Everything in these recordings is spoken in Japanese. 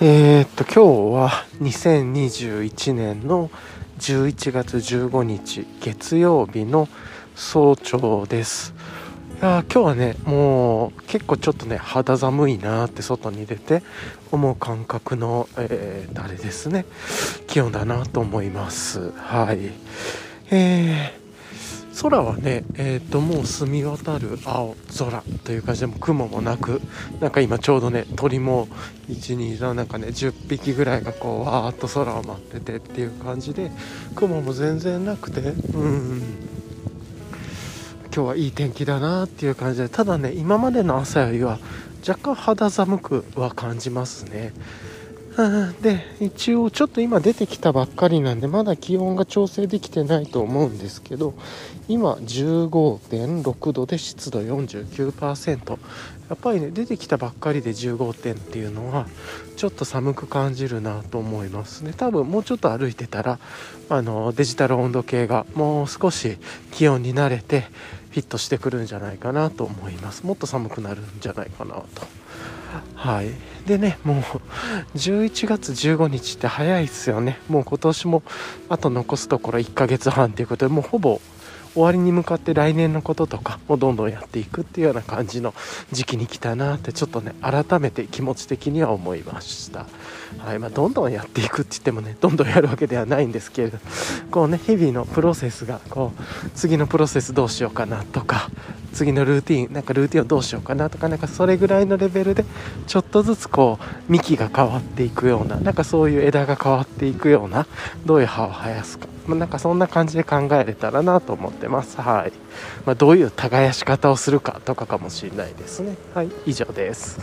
えー、っと今日は2021年の11月15日月曜日の早朝です。いや今日はねもう結構ちょっとね肌寒いなって外に出て思う感覚の、えー、あれですね。気温だなと思います。はい。え空はね、えー、ともう澄み渡る青空という感じでも雲もなくなんか今ちょうどね鳥も123なんかね10匹ぐらいがこうわーっと空を待っててっていう感じで雲も全然なくてうん。今日はいい天気だなっていう感じでただね今までの朝よりは若干肌寒くは感じますね。で一応ちょっと今出てきたばっかりなんでまだ気温が調整できてないと思うんですけど今15.6度で湿度49%やっぱりね出てきたばっかりで15点っていうのはちょっと寒く感じるなと思いますね。多分もうちょっと歩いてたらあのデジタル温度計がもう少し気温に慣れてフィットしてくるんじゃないかなと思います。もっと寒くなるんじゃないかなと。はい。でねもう11月15日って早いですよね。もう今年もあと残すところ1ヶ月半ということでもうほぼ終わりに向かって来年のこととかもどんどんやっていくっていうような感じの時期に来たなってちょっとね改めて気持ち的には思いました、はいまあ、どんどんやっていくって言ってもねどんどんやるわけではないんですけれどこうね日々のプロセスがこう次のプロセスどうしようかなとか次のルーティンなんかルーティンをどうしようかなとかなんかそれぐらいのレベルでちょっとずつこう幹が変わっていくようななんかそういう枝が変わっていくようなどういう葉を生やすか、まあ、なんかそんな感じで考えれたらなと思ってます。はい、まあ、どういう耕し方をするかとかかもしれないですね。はい以上です。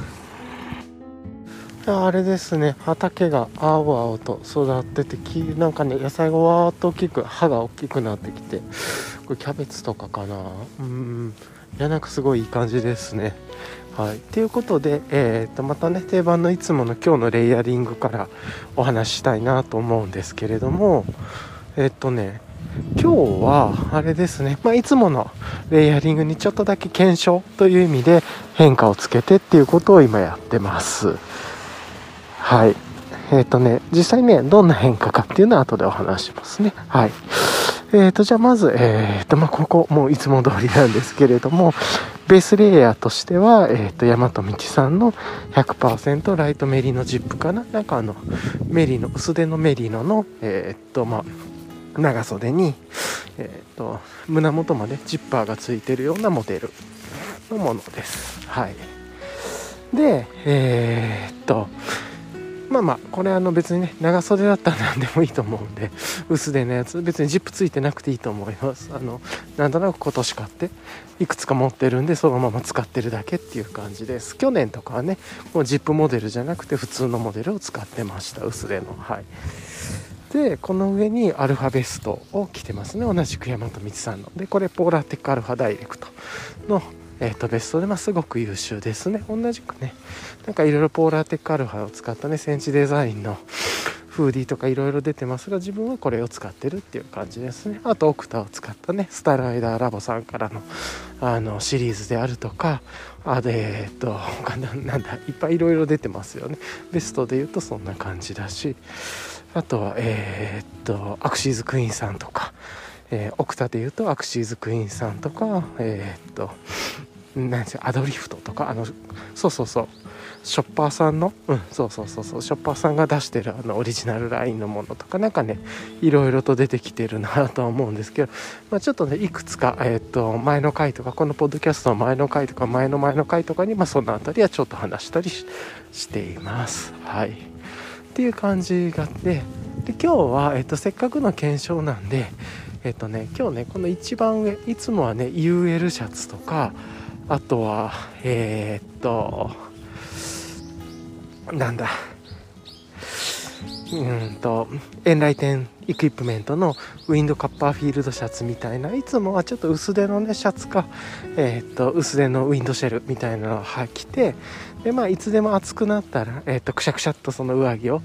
あれですね。畑が青々と育っててなんかね野菜がわーっと大きく葉が大きくなってきてこれキャベツとかかな。うん。いやなんかすごいいい感じですね。はい、ということで、えー、とまたね定番のいつもの今日のレイヤリングからお話ししたいなと思うんですけれどもえっ、とね今日はあれですね、まあ、いつものレイヤリングにちょっとだけ検証という意味で変化をつけてっていうことを今やってます。はい。えっ、とね実際ねどんな変化かっていうのは後でお話しますね。はい。えーと、じゃあまず、えーとまあ、ここもういつも通りなんですけれどもベースレイヤーとしては、えーと、大和道さんの100%ライトメリノジップかな。なんかあのメリノ薄手のメリノの、えーとまあ、長袖に、えー、と胸元までジッパーがついてるようなモデルのものです。はい。でえー、っとまあまあこれあの別にね長袖だったら何でもいいと思うんで薄手のやつ別にジップついてなくていいと思います。あのなんとなく今年買っていくつか持ってるんでそのまま使ってるだけっていう感じです。去年とかはねもうジップモデルじゃなくて普通のモデルを使ってました薄手の。はい。でこの上にアルファベストを着てますね。同じく大和道さんの。でこれポーラーテックアルファダイレクトのえーと、ベストで、ま、すごく優秀ですね。同じくね。なんかいろいろポーラーテックアルファを使ったねセンチデザインのフーディーとかいろいろ出てますが自分はこれを使ってるっていう感じですね。あとオクタを使ったねスタイルアイダーラボさんからのあのシリーズであるとかあでえっと他なんだいっぱいいろいろ出てますよね。ベストで言うとそんな感じだし。あとはえー、っとアクシーズクイーンさんとか。えー、オクタで言うとアクシーズクイーンさんとかえー、っと何ですアドリフトとかあのそうそうそう。ショッパーさんの？うんそうそうそうそう。ショッパーさんが出してるあのオリジナルラインのものとかなんかねいろいろと出てきてるなとは思うんですけど、まあ、ちょっとねいくつか、えー、っと前の回とかこのポッドキャストの前の回とか前の前の回とかに、まあ、その辺りはちょっと話したりしています。はい。っていう感じがあってで今日は、え、っとせっかくの検証なんでえっとね今日ねこの一番上いつもはね UL シャツとかあとはえー、っとなんだうんとエンライテンエクイプメントのウィンドカッパーフィールドシャツみたいないつもはちょっと薄手のねシャツか、えー、っと薄手のウィンドシェルみたいなのを履きてでまあいつでも暑くなったら、えー、とくしゃくしゃっとその上着を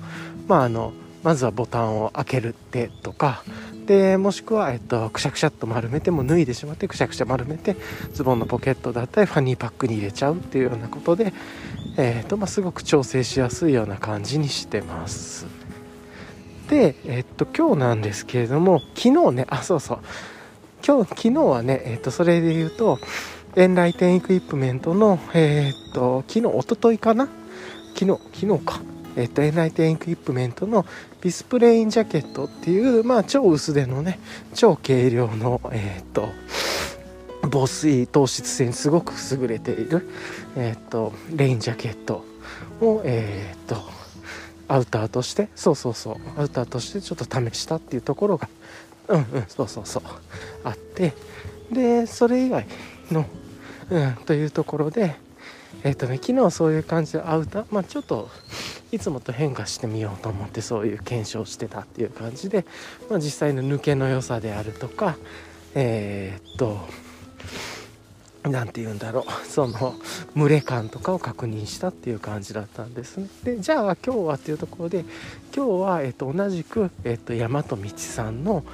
まああのまずはボタンを開けるってとかでもしくは、えっと、くしゃくしゃっと丸めても脱いでしまってくしゃくしゃ丸めてズボンのポケットだったりファニーパックに入れちゃうっていうようなことで、えーとまあ、すごく調整しやすいような感じにしてます。で、えっと今日なんですけれども昨日ねあそうそう。今日昨日はね、えっとそれで言うとエンライテンエクイプメントの、えー、っと昨日おとといかな昨日昨日かえっと、エンライテンエクイプメントのビスプレインジャケットっていう、まあ、超薄手のね超軽量の、えー、っと防水糖質性にすごく優れている、え、っとレインジャケットを、え、っとアウターとしてそうそうそうアウターとしてちょっと試したっていうところがうんうんそうそうそうあってでそれ以外の、うん、というところでえっ、とね昨日そういう感じでアウターまあちょっといつもと変化してみようと思ってそういう検証してたっていう感じで、まあ、実際の抜けの良さであるとかえー、っと何て言うんだろうその群れ感とかを確認したっていう感じだったんですね。でじゃあ今日はっていうところで今日は、えっと、同じく、えっと、大和道さんの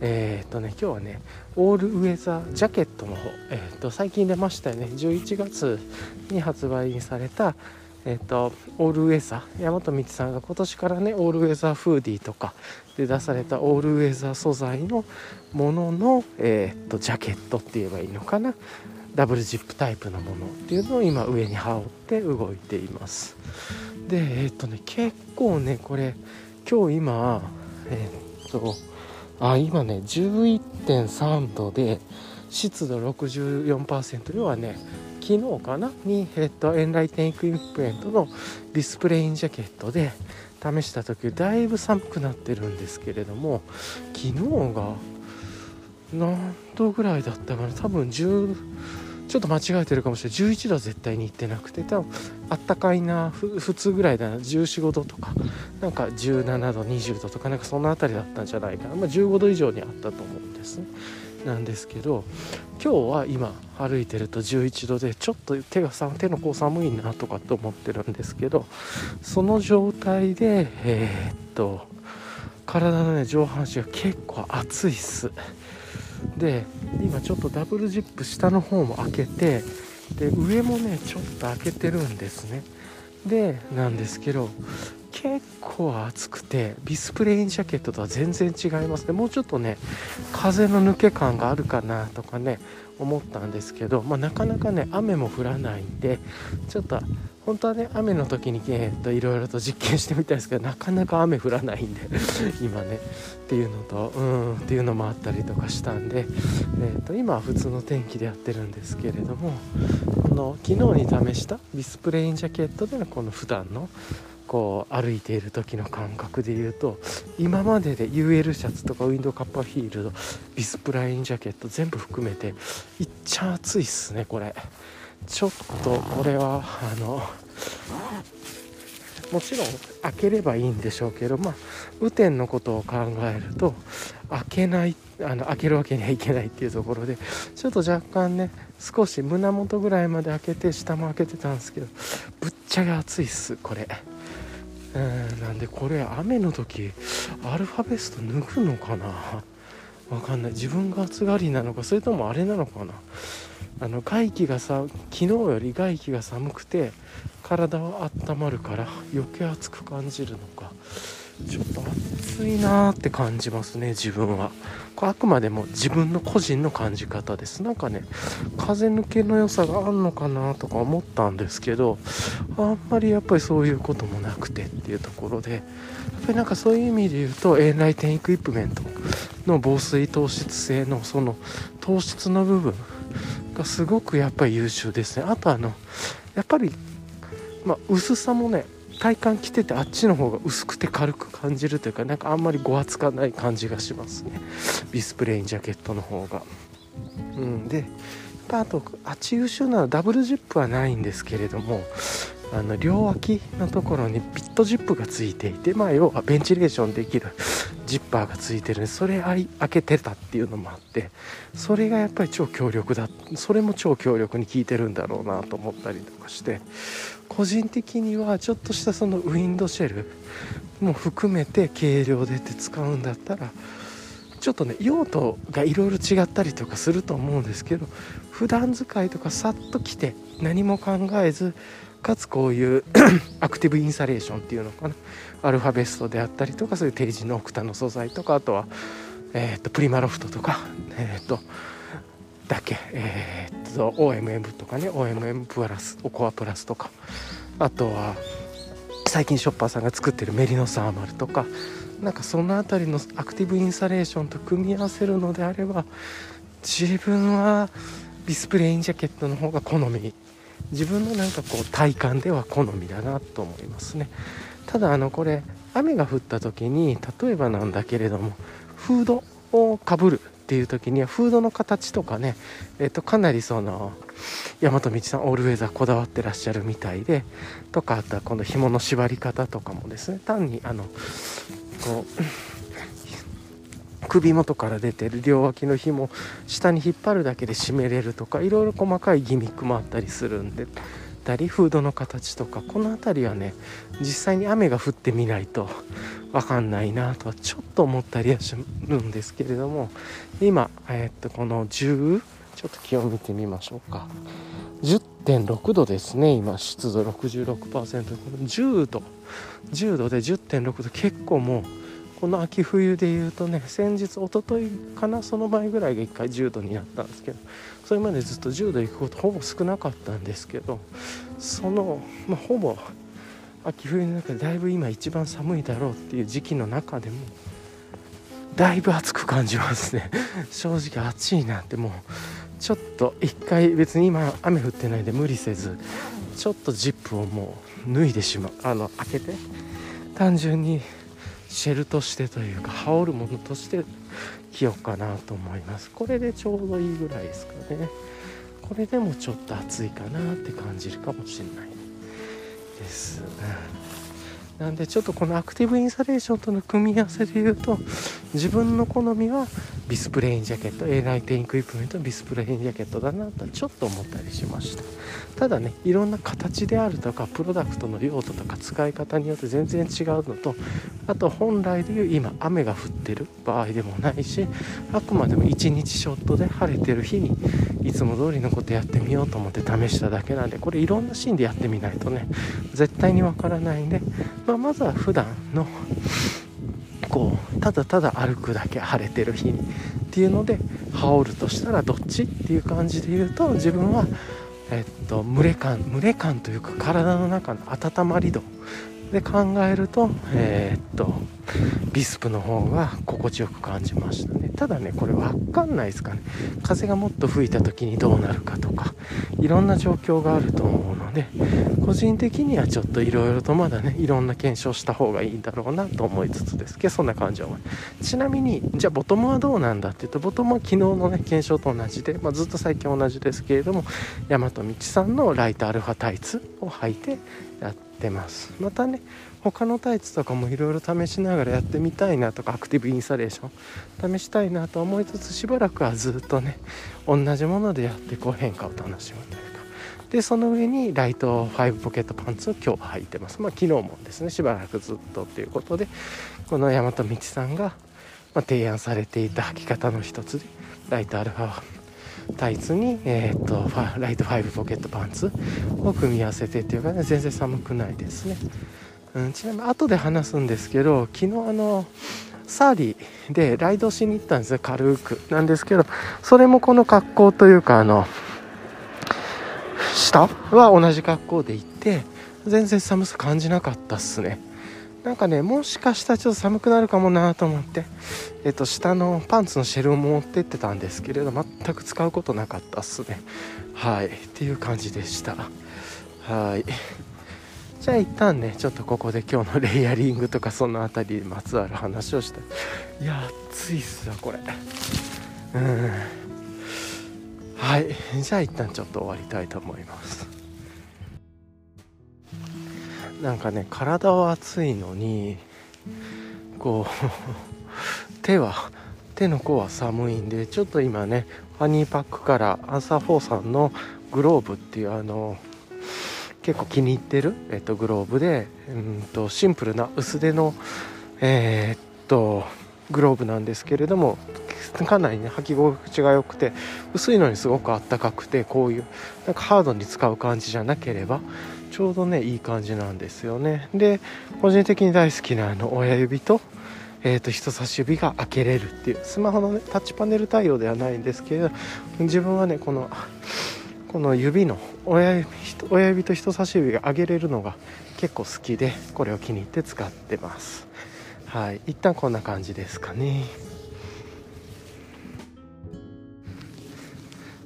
え、っとね今日はねオールウェザージャケットの方、えー、っと最近出ましたよね。11月に発売されたえっとオールウェザー。大和道さんが今年からねオールウェザーフーディーとかで出されたオールウェザー素材のものの、えー、っとジャケットって言えばいいのかな。ダブルジップタイプのものっていうのを今上に羽織って動いています。でえっ、とね結構ねこれ今日今えっ、とあ今ね11.3度で湿度64%要はね昨日かな？に、えっと、エンライテンエクイプメントのディスプレインジャケットで試した時だいぶ寒くなってるんですけれども昨日が何度ぐらいだったかな？多分10ちょっと間違えてるかもしれない。11度は絶対に行ってなくて多分あったかいな普通ぐらいだな。1415度とか。なんか17度20度とかなんかその辺りだったんじゃないかな、まあ、15度以上にあったと思うんですなんですけど今日は今歩いてると11度でちょっと手が手の甲寒いなとかって思ってるんですけどその状態でえー、っと体のね上半身が結構熱いっす。で今ちょっとダブルジップ下の方も開けてで上もねちょっと開けてるんですね。でなんですけど結構暑くてビスプレインジャケットとは全然違いますね。もうちょっとね風の抜け感があるかなとかね思ったんですけど、まあ、なかなかね雨も降らないんでちょっと本当はね雨の時に、えー、といろいろと実験してみたいですけどなかなか雨降らないんで 今ねっていうのとうんっていうのもあったりとかしたんで、えー、と今は普通の天気でやってるんですけれどもこの昨日に試したディスプレインジャケットでのこの普段のこう歩いている時の感覚で言うと今までで UL シャツとかウィンドウカッパーフィールドビスプラインジャケット全部含めていっちゃ暑いっすねこれちょっとこれはあのもちろん開ければいいんでしょうけどまあ雨天のことを考えると開けないあの開けるわけにはいけないっていうところでちょっと若干ね少し胸元ぐらいまで開けて下も開けてたんですけどぶっちゃけ暑いっすこれ。うんなんでこれ雨の時アルファベスト脱ぐのかな？わかんない。自分が暑がりなのかそれともあれなのかな？あの外気がさ昨日より外気が寒くて体は温まるから余計暑く感じるのか。ちょっと暑いなーって感じますね自分は。これあくまでも自分の個人の感じ方です。なんかね風抜けの良さがあるのかなとか思ったんですけどあんまりやっぱりそういうこともなくてっていうところでやっぱりなんかそういう意味で言うと A 内テンエクイプメントの防水糖質性のその糖質の部分がすごくやっぱり優秀ですね。あとあのやっぱりまあ、薄さもね体感着ててあっちの方が薄くて軽く感じるというかなんかあんまりごわつかない感じがしますね。ビスプレインジャケットの方が。うん。であとあっち優秀なのダブルジップはないんですけれどもあの両脇のところにビットジップがついていてまあ要はベンチレーションできるジッパーがついてるんでそれ開けてたっていうのもあってそれがやっぱり超強力だそれも超強力に効いてるんだろうなと思ったりとかして個人的にはちょっとしたそのウィンドシェルも含めて軽量でって使うんだったらちょっとね用途がいろいろ違ったりとかすると思うんですけど普段使いとかさっと来て何も考えずかつこういう アクティブインサレーションっていうのかなアルファベストであったりとかそういう定時のオクタの素材とかあとは、えーと、プリマロフトとか、えーと、だけ、えーと、OMM とかね。OMM プラスオコアプラスとか。あとは最近ショッパーさんが作ってるメリノサーマルとか。なんかその辺りのアクティブインサレーションと組み合わせるのであれば自分はビスプレインジャケットの方が好み。自分のなんかこう体感では好みだなと思いますね。ただあのこれ雨が降った時に例えばなんだけれどもフードをかぶる。っていう時にはフードの形とかね、えっと、かなりその大和道さんオールウェザーこだわってらっしゃるみたいでとかあとはこの紐の縛り方とかもですね。単にあのこう 首元から出てる両脇の紐下に引っ張るだけで締めれるとかいろいろ細かいギミックもあったりするんでたりフードの形とかこの辺りはね実際に雨が降ってみないと分かんないなとはちょっと思ったりはするんですけれども今、え、っとこの10ちょっと気温見てみましょうか。10.6度ですね今湿度66%この10度10度で10.6度結構もうこの秋冬でいうとね先日おとといかなその前ぐらいが1回10度になったんですけどそれまでずっと10度行くことほぼ少なかったんですけどその、まあ、ほぼ秋冬の中でだいぶ今一番寒いだろうっていう時期の中でもだいぶ暑く感じますね。正直暑いなってもうちょっと一回別に今雨降ってないで無理せずちょっとジップをもう脱いでしまう。あの開けて単純にシェルとしてというか羽織るものとして着ようかなと思います。これでちょうどいいぐらいですかね。これでもちょっと暑いかなって感じるかもしれない。です、なんでちょっとこのアクティブインサレーションとの組み合わせで言うと自分の好みはビスプレインジャケット A ライテンクイプメントビスプレインジャケットだなとちょっと思ったりしました。ただねいろんな形であるとかプロダクトの用途とか使い方によって全然違うのとあと本来でいう今雨が降ってる場合でもないしあくまでも1日ショットで晴れてる日にいつも通りのことやってみようと思って試しただけなんでこれいろんなシーンでやってみないとね絶対にわからないんで、まあ、まずは普段のこうただただ歩くだけ晴れてる日にっていうので羽織るとしたらどっちっていう感じで言うと自分はえっと群れ感蒸れ感というか体の中の温まり度で考えるとえー、っとビスプの方が心地よく感じましたね。ただねこれ分かんないですかね。風がもっと吹いた時にどうなるかとかいろんな状況があると思うので個人的にはちょっといろいろとまだねいろんな検証した方がいいんだろうなと思いつつです。けどそんな感じは思いちなみにじゃあボトムはどうなんだっていうとボトムは昨日のね検証と同じで、まあ、ずっと最近同じですけれども大和道さんのライトアルファタイツを履いてやってます。またね他のタイツとかもいろいろ試しながらやってみたいなとかアクティブインサレーション試したいなと思いつつしばらくはずっとね同じものでやってこう変化を楽しむというか。でその上にライト5ポケットパンツを今日履いてます。まあ昨日もですねしばらくずっとっていうことでこの大和道さんが、ま提案されていた履き方の一つでライトアルファタイツに、えー、っとライト5ポケットパンツを組み合わせてっていうかね全然寒くないですね、うん、ちなみに後で話すんですけど昨日あのサーリーでライドしに行ったんですよ軽く。なんですけどそれもこの格好というかあの下は同じ格好で行って全然寒さ感じなかったっすね。なんかねもしかしたらちょっと寒くなるかもなと思ってえっと下のパンツのシェルを持ってってたんですけれど全く使うことなかったっすね。はい。っていう感じでした。はい。じゃあ一旦ねちょっとここで今日のレイヤリングとかその辺りにまつわる話をして。いや暑いっすよこれ。うん。はい。じゃあ一旦ちょっと終わりたいと思います。なんかね体は熱いのにこう 手は手の甲は寒いんでちょっと今ねファニーパックからアンサー4さんのグローブっていうあの結構気に入ってる、えっと、グローブでうんとシンプルな薄手のえー、っとグローブなんですけれどもかなりね履き心地が良くて薄いのにすごくあったかくてこういうなんかハードに使う感じじゃなければちょうどねいい感じなんですよね。で個人的に大好きなあの親指と,、えー、と人差し指が開けれるっていうスマホの、ね、タッチパネル対応ではないんですけど自分はねこのこの指の親指親指と人差し指が上げれるのが結構好きでこれを気に入って使ってます。はい一旦こんな感じですかね。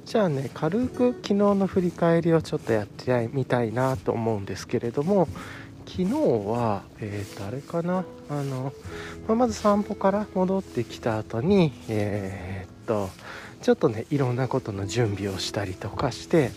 じゃあね軽く昨日の振り返りをちょっとやってみたいなと思うんですけれども昨日はえ、ー、とあれかなあの、まあ、まず散歩から戻ってきた後にえー、っとちょっとねいろんなことの準備をしたりとかして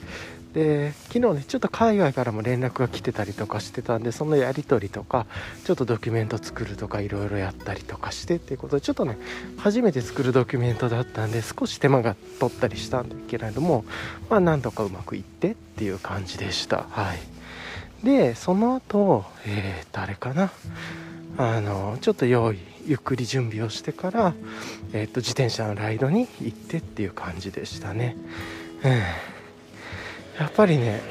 で昨日ねちょっと海外からも連絡が来てたりとかしてたんでそのやり取りとかちょっとドキュメント作るとかいろいろやったりとかしてっていうことでちょっとね初めて作るドキュメントだったんで少し手間が取ったりしたんだけれどもまあなんとかうまくいってっていう感じでした。はい。でその後えー、誰かな？あのちょっと用意ゆっくり準備をしてから、えーと、自転車のライドに行ってっていう感じでしたね。うん。やっぱりね、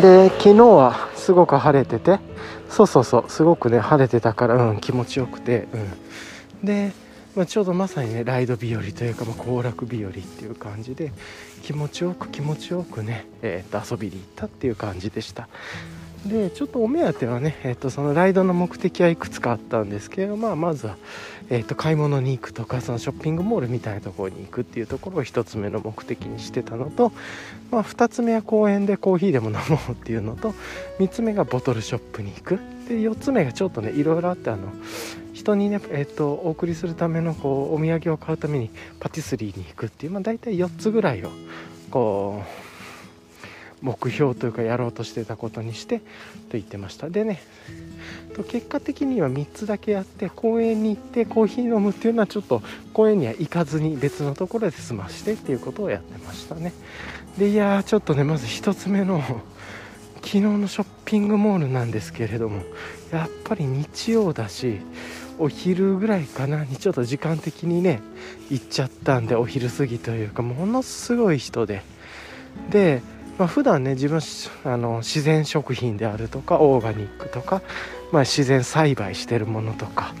で昨日はすごく晴れてて。そうそうそう。すごくね晴れてたから、うん、気持ちよくて、うん、で、まあ、ちょうどまさにねライド日和というか、まあ、行楽日和っていう感じで気持ちよく気持ちよくね、えー、と遊びに行ったっていう感じでした。でちょっとお目当てはね、えー、とそのライドの目的はいくつかあったんですけど、まあ、まずは、えー、と買い物に行くとかそのショッピングモールみたいなところに行くっていうところを1つ目の目的にしてたのと、まあ、2つ目は公園でコーヒーでも飲もうっていうのと3つ目がボトルショップに行く。で4つ目がちょっとねいろいろあってあの人にね、えーと、お送りするためのこうお土産を買うためにパティスリーに行くっていう、まあ、大体4つぐらいをこう目標というかやろうとしてたことにしてと言ってました。でね結果的には3つだけやって公園に行ってコーヒー飲むっていうのはちょっと公園には行かずに別のところで済ましてっていうことをやってましたね。でいやーちょっとねまず1つ目の昨日のショッピングモールなんですけれどもやっぱり日曜だしお昼ぐらいかなにちょっと時間的にね行っちゃったんでお昼過ぎというかものすごい人で。でまあ、普段ね自分あの自然食品であるとかオーガニックとか、まあ、自然栽培してるものとか、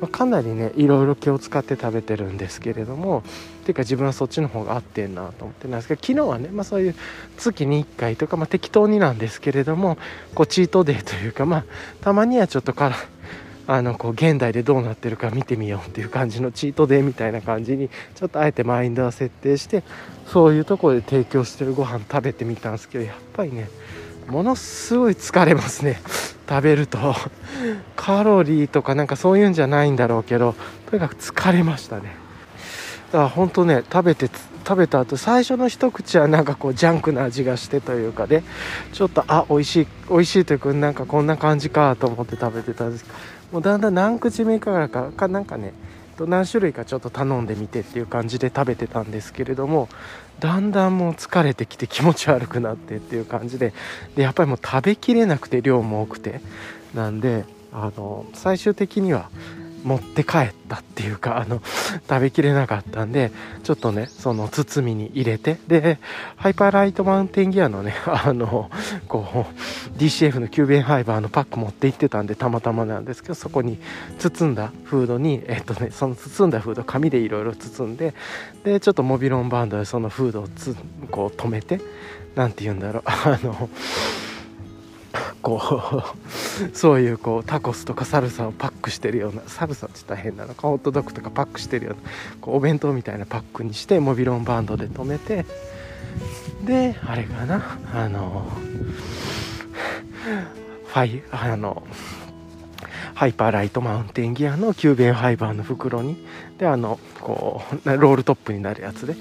まあ、かなりねいろいろ気を使って食べてるんですけれどもていうか自分はそっちの方が合ってんなと思ってなんですけど昨日はね、まあ、そういう月に1回とか、まあ、適当になんですけれどもこうチートデーというかまあたまにはちょっとからあのこう現代でどうなってるか見てみようっていう感じのチートデーみたいな感じにちょっとあえてマインドは設定してそういうとこで提供してるご飯食べてみたんですけどやっぱりねものすごい疲れますね。食べると。カロリーとかなんかそういうんじゃないんだろうけどとにかく疲れましたね。だから本当ね食べて食べた後最初の一口はなんかこうジャンクな味がしてというかね。ちょっとあ美味しい美味しいというかなんかこんな感じかと思って食べてたんです。けどもうだんだん何口目からかかなんかね何種類かちょっと頼んでみてっていう感じで食べてたんですけれどもだんだんもう疲れてきて気持ち悪くなってっていう感じででやっぱりもう食べきれなくて量も多くて。なんであの最終的には持って帰ったっていうか あの食べきれなかったんでちょっとねその包みに入れてでHyperlite Mountain Gear のね あのこう DCF の Cuben Fiber のパック持って行ってたんでたまたまなんですけどそこに包んだフードにえっとねその包んだフード紙でいろいろ包んででちょっとモビロンバンドでそのフードをつこう止めて何て言うんだろう あの こう そういうこうタコスとかサルサをパックしてるようなサルサって言ったら変なのかホットドッグとかパックしてるようなこうお弁当みたいなパックにしてモビロンバンドで留めてであれかなあのファイあの Hyperlite Mountain Gear の Cuben Fiber の袋にであのこうロールトップになるやつで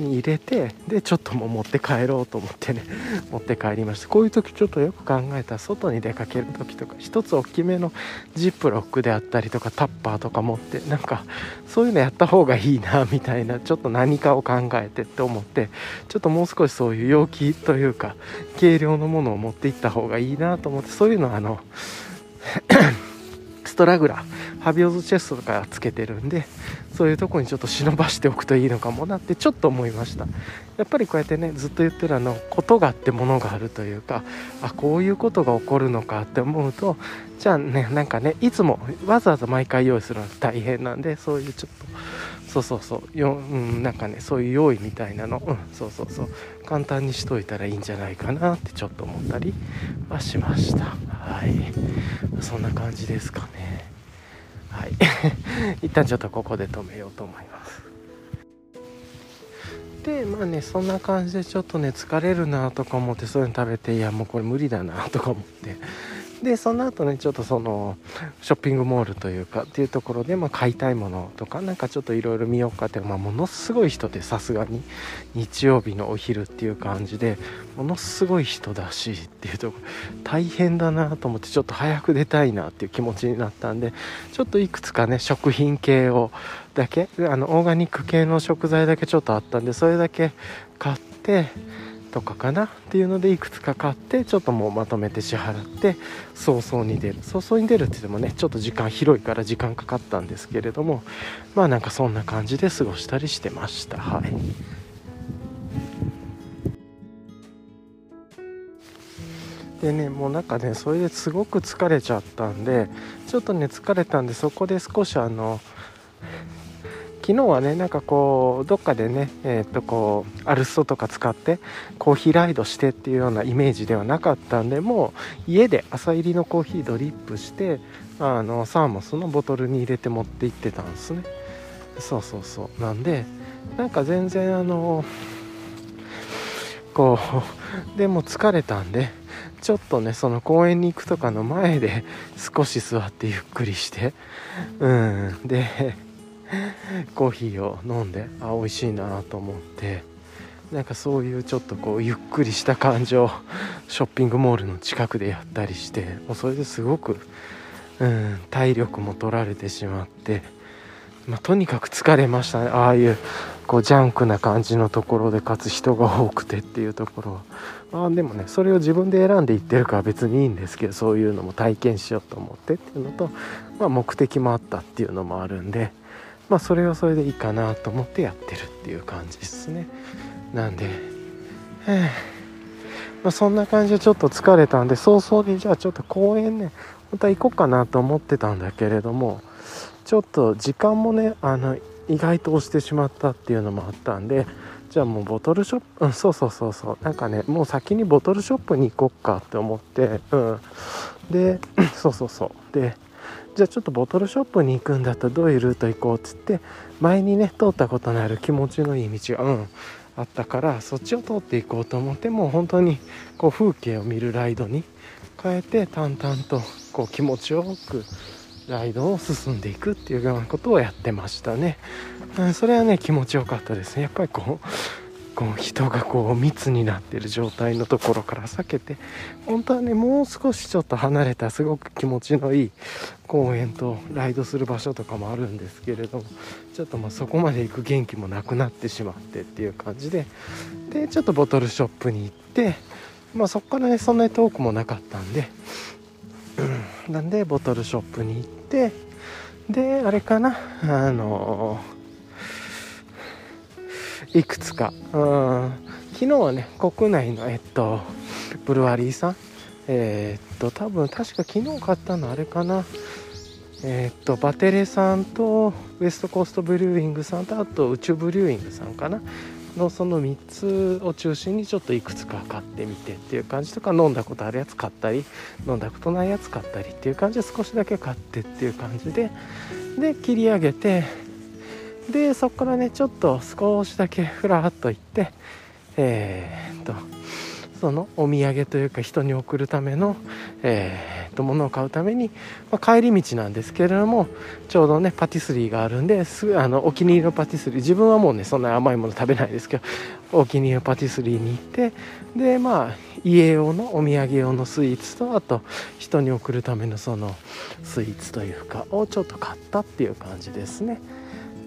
に入れてでちょっとも持って帰ろうと思ってね 持って帰りました。こういう時ちょっとよく考えたら外に出かける時とか一つ大きめのジップロックであったりとかタッパーとか持ってなんかそういうのやった方がいいなみたいなちょっと何かを考えてって思ってちょっともう少しそういう容器というか軽量のものを持っていった方がいいなと思ってそういうのはあのトラグラーハビオズチェストとかつけてるんでそういうとこにちょっと忍ばしておくといいのかもなってちょっと思いました。やっぱりこうやってねずっと言ってるあのことがあってものがあるというかあこういうことが起こるのかって思うとじゃあねなんかねいつもわざわざ毎回用意するのは大変なんでそういうちょっとそうそうそう。よ、うん、なんかねそういう用意みたいなの、うん、そうそうそう。簡単にしといたらいいんじゃないかなってちょっと思ったりはしました。はい。そんな感じですかね。はい。一旦ちょっとここで止めようと思います。でまあねそんな感じでちょっとね疲れるなとか思ってそういうの食べていやもうこれ無理だなとか思って。でその後ねちょっとそのショッピングモールというかっていうところで、まあ、買いたいものとかなんかちょっといろいろ見ようかって、まあ、ものすごい人でさすがに日曜日のお昼っていう感じでものすごい人だしっていうとこ大変だなと思ってちょっと早く出たいなっていう気持ちになったんでちょっといくつかね食品系をだけあのオーガニック系の食材だけちょっとあったんでそれだけ買ってとかかなっていうのでいくつか買ってちょっともうまとめて支払って早々に出る。早々に出るって言ってもねちょっと時間広いから時間かかったんですけれどもまあなんかそんな感じで過ごしたりしてました。はい。でねもうなんかねそれですごく疲れちゃったんでちょっとね疲れたんでそこで少しあの昨日はねなんかこうどっかでねえっ、とこうアルストとか使ってコーヒーライドしてっていうようなイメージではなかったんでもう家で朝入りのコーヒードリップしてあのサーモスのボトルに入れて持って行ってたんですね。そうそうそう。なんでなんか全然あのこうでも疲れたんでちょっとねその公園に行くとかの前で少し座ってゆっくりしてうん。で コーヒーを飲んであ美味しいなと思ってなんかそういうちょっとこうゆっくりした感じをショッピングモールの近くでやったりしてもうそれですごく、うん、体力も取られてしまって、まあ、とにかく疲れましたねああいうこうジャンクな感じのところでかつ人が多くてっていうところはまあでもねそれを自分で選んでいってるから別にいいんですけどそういうのも体験しようと思ってっていうのと、まあ、目的もあったっていうのもあるんで。まあそれはそれでいいかなと思ってやってるっていう感じですね。なんで、まあ、そんな感じでちょっと疲れたんで早々にじゃあちょっと公園ね本当は行こうかなと思ってたんだけれどもちょっと時間もねあの意外と押してしまったっていうのもあったんでじゃあもうボトルショップ、うん、そうそうそうそう。なんかねもう先にボトルショップに行こっかって思ってうん。で そうそうそう。でじゃあちょっとボトルショップに行くんだったらどういうルート行こうっつって前にね通ったことのある気持ちのいい道がうんあったからそっちを通っていこうと思ってもう本当にこう風景を見るライドに変えて淡々とこう気持ちよくライドを進んでいくっていうようなことをやってましたね、うん、それはね気持ちよかったですね。やっぱりこうこう人がこう密になってる状態のところから避けて本当はねもう少しちょっと離れたすごく気持ちのいい公園とライドする場所とかもあるんですけれどもちょっとまあそこまで行く元気もなくなってしまってっていう感じででちょっとボトルショップに行ってまあそこからねそんなに遠くもなかったんで、うん、なんでボトルショップに行ってであれかなあのーいくつか、うん、昨日はね国内のえっとブルワリーさん。えー、っと多分確か昨日買ったのあれかな。えー、っとバテレさんとウエストコーストブリューイングさんとあと宇宙ブリューイングさんかな。のその3つを中心にちょっといくつか買ってみてっていう感じとか飲んだことあるやつ買ったり飲んだことないやつ買ったりっていう感じで少しだけ買ってっていう感じで。で切り上げてでそこからねちょっと少しだけふらっと行ってえー、っとそのお土産というか人に送るための、えー、と物を買うために、まあ、帰り道なんですけれどもちょうどねパティスリーがあるんですあのお気に入りのパティスリー自分はもうねそんな甘いもの食べないですけどお気に入りのパティスリーに行ってでまあ家用のお土産用のスイーツとあと人に送るためのそのスイーツというかをちょっと買ったっていう感じですね。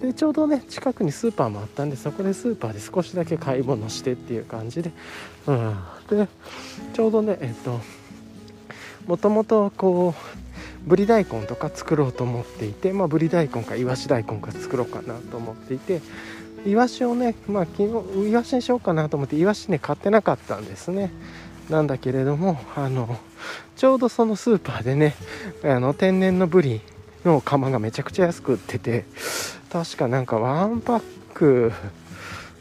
でちょうどね近くにスーパーもあったんでそこでスーパーで少しだけ買い物してっていう感じで、うん、でちょうどねえっともともとこうぶり大根とか作ろうと思っていてまあぶり大根かいわし大根か作ろうかなと思っていてイワシをねまあ昨日イワシにしようかなと思ってイワシね買ってなかったんですね。なんだけれどもあのちょうどそのスーパーでねあの天然のブリの釜がめちゃくちゃ安く売ってて確かなんかワンパック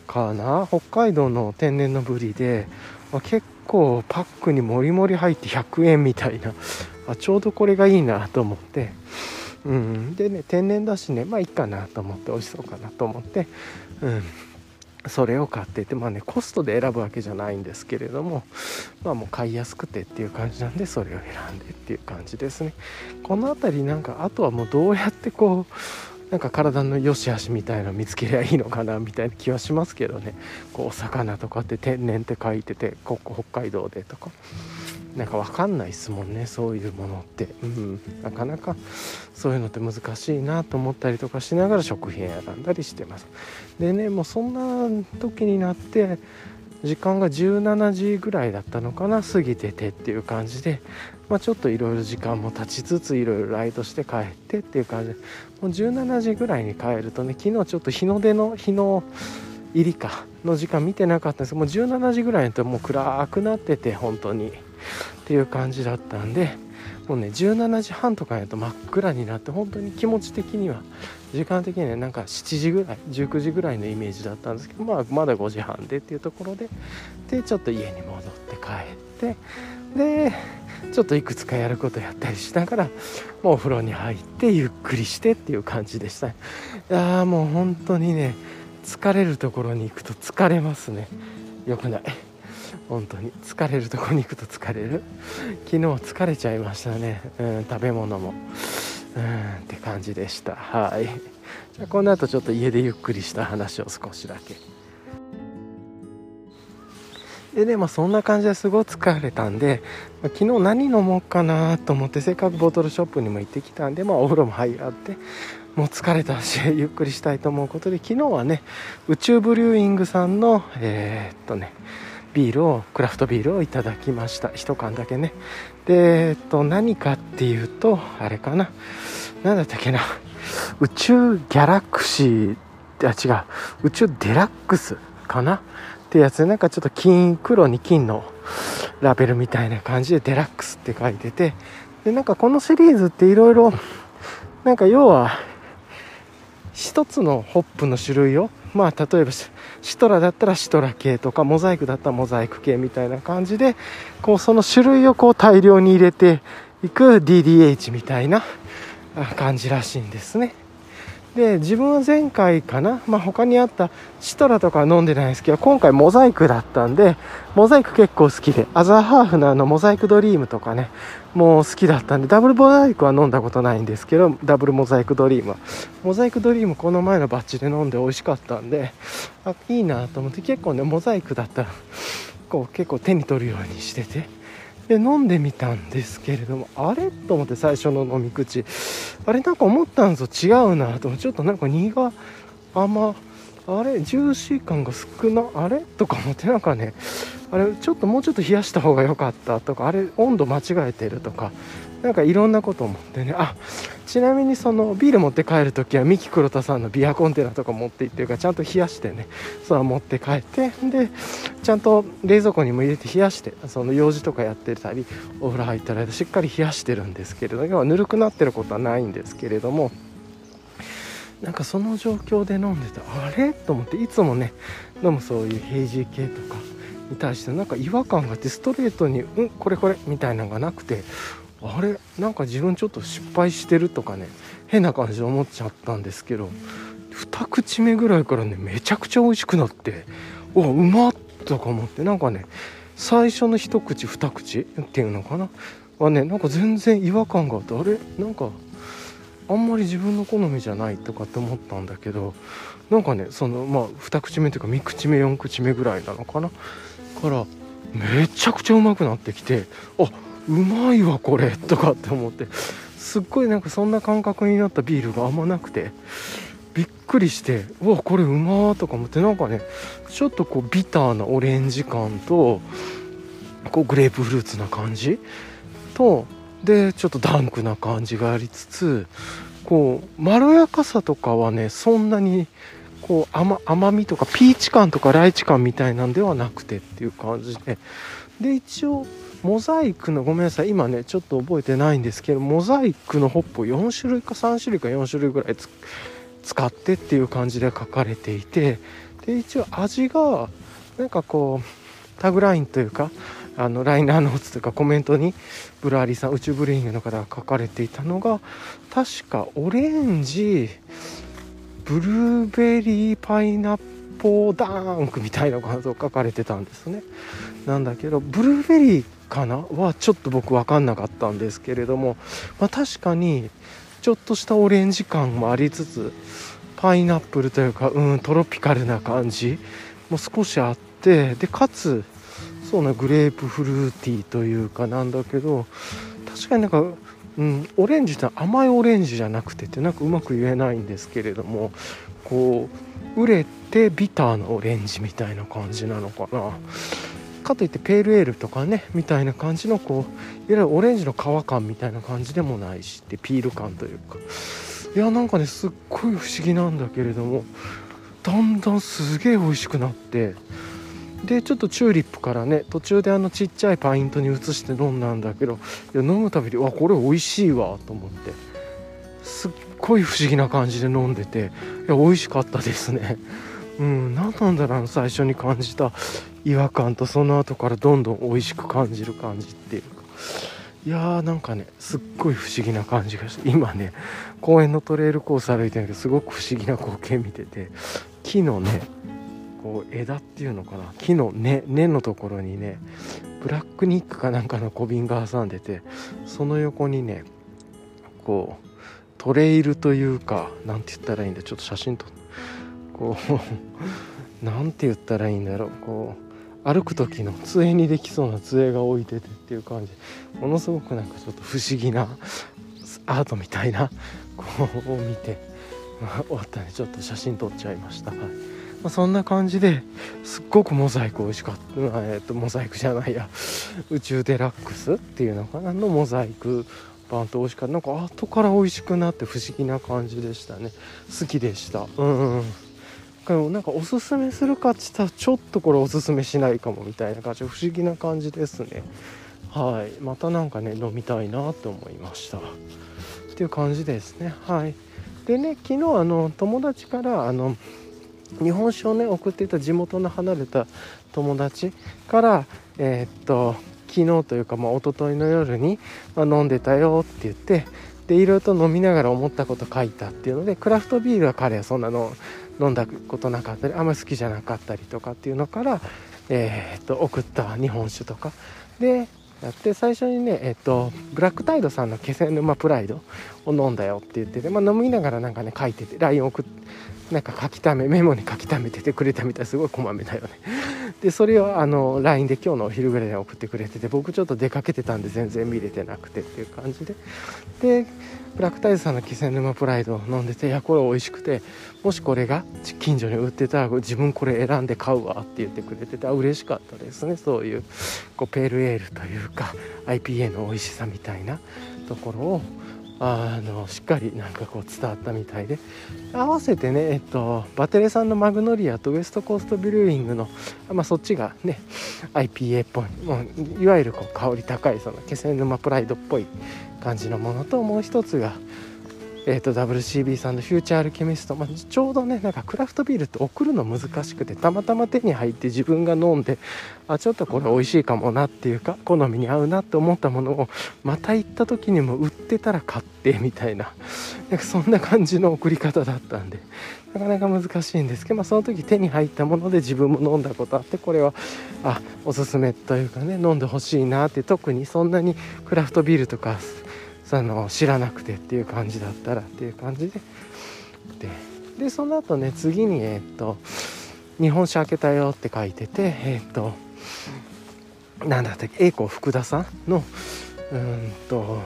かな？北海道の天然のブリで、まあ、結構パックにもりもり入って100円みたいな。あちょうどこれがいいなと思って。うん。でね天然だしねまあいいかなと思って美味しそうかなと思って。うん。それを買っててまあねコストで選ぶわけじゃないんですけれどもまあもう買いやすくてっていう感じなんでそれを選んでっていう感じですね。この辺りなんかあとはもうどうやってこうなんか体の良し悪しみたいなの見つけりゃいいのかなみたいな気はしますけどね。こうお魚とかって天然って書いててここ北海道でとか。なんか分かんないですもんねそういうものって、うん、なかなかそういうのって難しいなと思ったりとかしながら食品選んだりしてます。でねもうそんな時になって時間が17時ぐらいだったのかな過ぎててっていう感じで、まあ、ちょっといろいろ時間も経ちつついろいろライトして帰ってっていう感じで。もう17時ぐらいに帰るとね昨日ちょっと日の出の日の入りかの時間見てなかったんですもう17時ぐらいにともう暗くなってて本当に。っていう感じだったんでもうね17時半とかやと真っ暗になって本当に気持ち的には時間的にはなんか7時ぐらい19時ぐらいのイメージだったんですけど、まあ、まだ5時半でっていうところででちょっと家に戻って帰ってでちょっといくつかやることやったりしながらもうお風呂に入ってゆっくりしてっていう感じでした。いやーもう本当にね疲れるところに行くと疲れますね。よくない。本当に。疲れるとこに行くと疲れる。昨日疲れちゃいましたね、うん、食べ物も。うんって感じでした。はい。じゃあこの後ちょっと家でゆっくりした話を少しだけ。でねまあそんな感じですごい疲れたんで、ま、昨日何飲もうかなと思ってせっかくボトルショップにも行ってきたんでまあお風呂も入ってもう疲れたし ゆっくりしたいと思うことで昨日はね宇宙ブリューイングさんのえー、っとねビールをクラフトビールをいただきました。1缶だけね。でえっと何かっていうとあれかな。何だったっけな。宇宙ギャラクシーあ違う。宇宙デラックスかな。ってやつなんかちょっと金黒に金のラベルみたいな感じでデラックスって書いてて。でなんかこのシリーズっていろいろなんか要は一つのホップの種類をまあ例えばシトラだったらシトラ系とかモザイクだったらモザイク系みたいな感じでこうその種類をこう大量に入れていく DDH みたいな感じらしいんですね。で自分は前回かな、まあ、他にあったシトラとか飲んでないですけど今回モザイクだったんでモザイク結構好きでアザーハーフのあのモザイクドリームとかねもう好きだったんでダブルモザイクは飲んだことないんですけど Double Mosaic Dream、Mosaic Dream この前のバッチで飲んで美味しかったんであいいなと思って結構ねモザイクだったらこう結構手に取るようにしてて。で飲んでみたんですけれどもあれ？と思って最初の飲み口。あれなんか思ったんと違うなとちょっとなんか苦甘あれジューシー感が少なあれ？とか思ってなんかねあれちょっともうちょっと冷やした方が良かったとかあれ温度間違えてるとかなんかいろんなこと思ってね。あちなみにそのビール持って帰る時は三木黒田さんのビアコンテナとか持って行ってるからちゃんと冷やしてね。それ持って帰ってでちゃんと冷蔵庫にも入れて冷やしてその用事とかやってたりお風呂入ったらしっかり冷やしてるんですけれど要はぬるくなってることはないんですけれどもなんかその状況で飲んでたあれ？と思っていつもね飲むそういうヘイジー系とかに対してなんか違和感があってストレートに「うんこれこれ」みたいなのがなくてあれなんか自分ちょっと失敗してるとかね変な感じで思っちゃったんですけど2口目ぐらいからねめちゃくちゃ美味しくなっておうまっとか思ってなんかね最初の一口二口っていうのかなはねなんか全然違和感があってあれ？なんかあんまり自分の好みじゃないとかって思ったんだけどなんかねそのまあ2口目というか3口目4口目ぐらいなのかな？からめちゃくちゃうまくなってきてあうまいわこれとかって思って。すっごいなんかそんな感覚になったビールがあんまなくて。びっくりしてうわこれうまーとか思って。なんかねちょっとこうビターなオレンジ感とこうグレープフルーツな感じ。とでちょっとダンクな感じがありつつこうまろやかさとかはねそんなにこう甘甘みとかピーチ感とかライチ感みたいなんではなくてっていう感じで。で一応モザイクのごめんなさい。今ねちょっと覚えてないんですけどモザイクのホップを4種類か3種類か4種類ぐらい使ってっていう感じで書かれていてで一応味がなんかこうタグラインというかあのライナーノーツというかコメントにブルワリーさん Uchu Brewing の方が書かれていたのが確かオレンジブルーベリー pineapple dank みたいな感想書かれてたんですね。なんだけどブルーベリーかな？はちょっと僕分かんなかったんですけれども、まあ、確かにちょっとしたオレンジ感もありつつパイナップルというかうんトロピカルな感じも少しあってでかつそうなグレープフルーティーというかなんだけど確かになんか、うん、オレンジって甘いオレンジじゃなくてってなんかうまく言えないんですけれどもこう売れてビターなオレンジみたいな感じなのかな。かといってペールエールとかねみたいな感じのこういわゆるオレンジの皮感みたいな感じでもないしってピール感というか。いやなんかねすっごい不思議なんだけれどもだんだんすげえ美味しくなってでちょっとチューリップからね途中であのちっちゃいパイントに移して飲んだんだけどいや飲むたびにわこれ美味しいわと思ってすっごい不思議な感じで飲んでていや美味しかったですね。うん何なんだろう最初に感じた違和感とその後からどんどん美味しく感じる感じっていうか。いやーなんかねすっごい不思議な感じがして今ね公園のトレイルコース歩いてるけどすごく不思議な光景見てて木のねこう枝っていうのかな木の根根のところにねブラックニックかなんかの小瓶が挟んでてその横にねこうトレイルというか何て言ったらいいんだちょっと写真撮こう 何て言ったらいいんだろうこう歩く時の杖にできそうな杖が置いててっていう感じ。ものすごくなんかちょっと不思議なアートみたいなこうを見て、まあ、終わったんでちょっと写真撮っちゃいました。はい。まあ、そんな感じですっごくモザイク美味しかった、えー、とモザイクじゃないや。宇宙デラックスっていうのかな？のモザイク版と美味しかった。なんか後から美味しくなって不思議な感じでしたね。好きでした。うんうん。なんかおすすめするかっつったらちょっとこれおすすめしないかもみたいな感じ不思議な感じですね。はい。またなんかね飲みたいなと思いました。っていう感じですね。はい。でね昨日あの友達からあの日本酒をね送っていた地元の離れた友達からえー、っと昨日というか、まあ、一昨日の夜に、まあ、飲んでたよって言ってでいろいろと飲みながら思ったこと書いたっていうのでクラフトビールは彼はそんなの飲んだことなかったりあんまり好きじゃなかったりとかっていうのから、えー、っと送った日本酒とか。でやって最初にねえっとブラックタイドさんの気仙沼プライドを飲んだよって言ってて、まあ、飲みながらなんかね書いてて LINE 送ってなんか書きためメモに書きためててくれたみたいすごいこまめだよね。でそれをあの LINE で今日のお昼ぐらいに送ってくれてて僕ちょっと出かけてたんで全然見れてなくてっていう感じで。でブラックタイズさんの気仙沼プライドを飲んでていやこれ美味しくてもしこれが近所に売ってたら自分これ選んで買うわって言ってくれてて嬉しかったですね。そういうこうペールエールというか IPA の美味しさみたいなところをあのしっかりなんかこう伝わったみたいで合わせてね、えっと、バテレさんのマグノリアとウエストコーストビルーイングの、まあ、そっちがね IPA っぽいもういわゆるこう香り高いその気仙沼プライドっぽい感じのものともう一つがえーと、WCB さんのフューチャーアルケミスト、まあ、ちょうどねなんかクラフトビールって送るの難しくてたまたま手に入って自分が飲んであちょっとこれ美味しいかもなっていうか好みに合うなって思ったものをまた行った時にも売ってたら買ってみたいな。なんかそんな感じの送り方だったんでなかなか難しいんですけど、まあ、その時手に入ったもので自分も飲んだことあってこれはあおすすめというかね飲んでほしいなって特にそんなにクラフトビールとかその知らなくてっていう感じだったらっていう感じで。でその後ね次にえっ、と「日本酒開けたよ」って書いててえっ、と何だったっけ栄光福田さんのうんと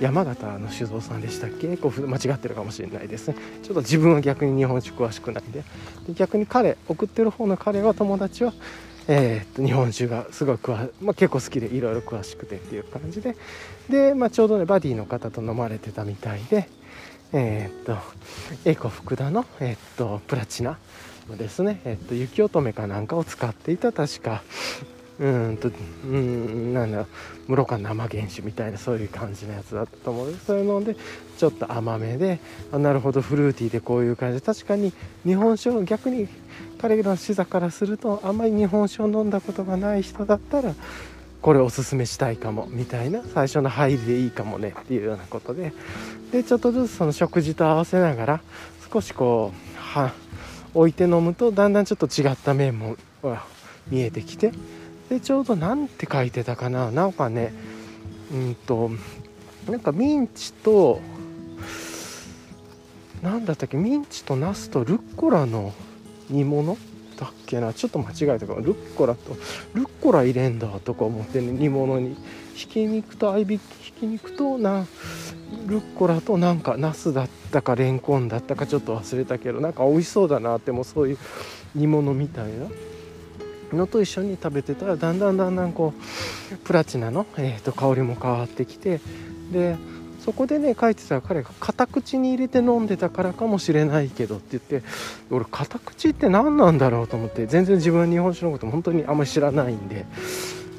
山形の酒造さんでしたっけ？こう間違ってるかもしれないですね。ちょっと自分は逆に日本酒詳しくないんで。で逆に彼送ってる方の彼は友達はえー、っと日本酒がすごい詳、まあ、結構好きでいろいろ詳しくてっていう感じで。で、まあ、ちょうどねバディの方と飲まれてたみたいでえー、っとエコ福田の、えー、っとプラチナですね、えっと、雪乙女かなんかを使っていた確かうんとうんなんだ室か生原酒みたいなそういう感じのやつだったと思うそれ飲んでちょっと甘めであなるほどフルーティーでこういう感じで確かに日本酒を逆に彼らの視座からするとあんまり日本酒を飲んだことがない人だったらこれおすすめしたいかもみたいな最初の入りでいいかもねっていうようなことで。でちょっとずつその食事と合わせながら少しこうは置いて飲むとだんだんちょっと違った面も見えてきて。でちょうど何て書いてたかななんかねうんとなんかミンチと何だったっけミンチとナスとルッコラの煮物？だっけな？ちょっと間違えたかルッコラとルッコラ入れんだとか思ってね。煮物に。ひき肉と合いびきひき肉となルッコラとなんかナスだったかレンコンだったかちょっと忘れたけどなんか美味しそうだなってもうそういう煮物みたいな。のと一緒に食べてたらだんだんだんだんこうプラチナの、えー、と香りも変わってきてでそこでね書いてた彼が片口に入れて飲んでたからかもしれないけどって言って俺片口って何なんだろうと思って全然自分日本酒のこと本当にあんまり知らないんで。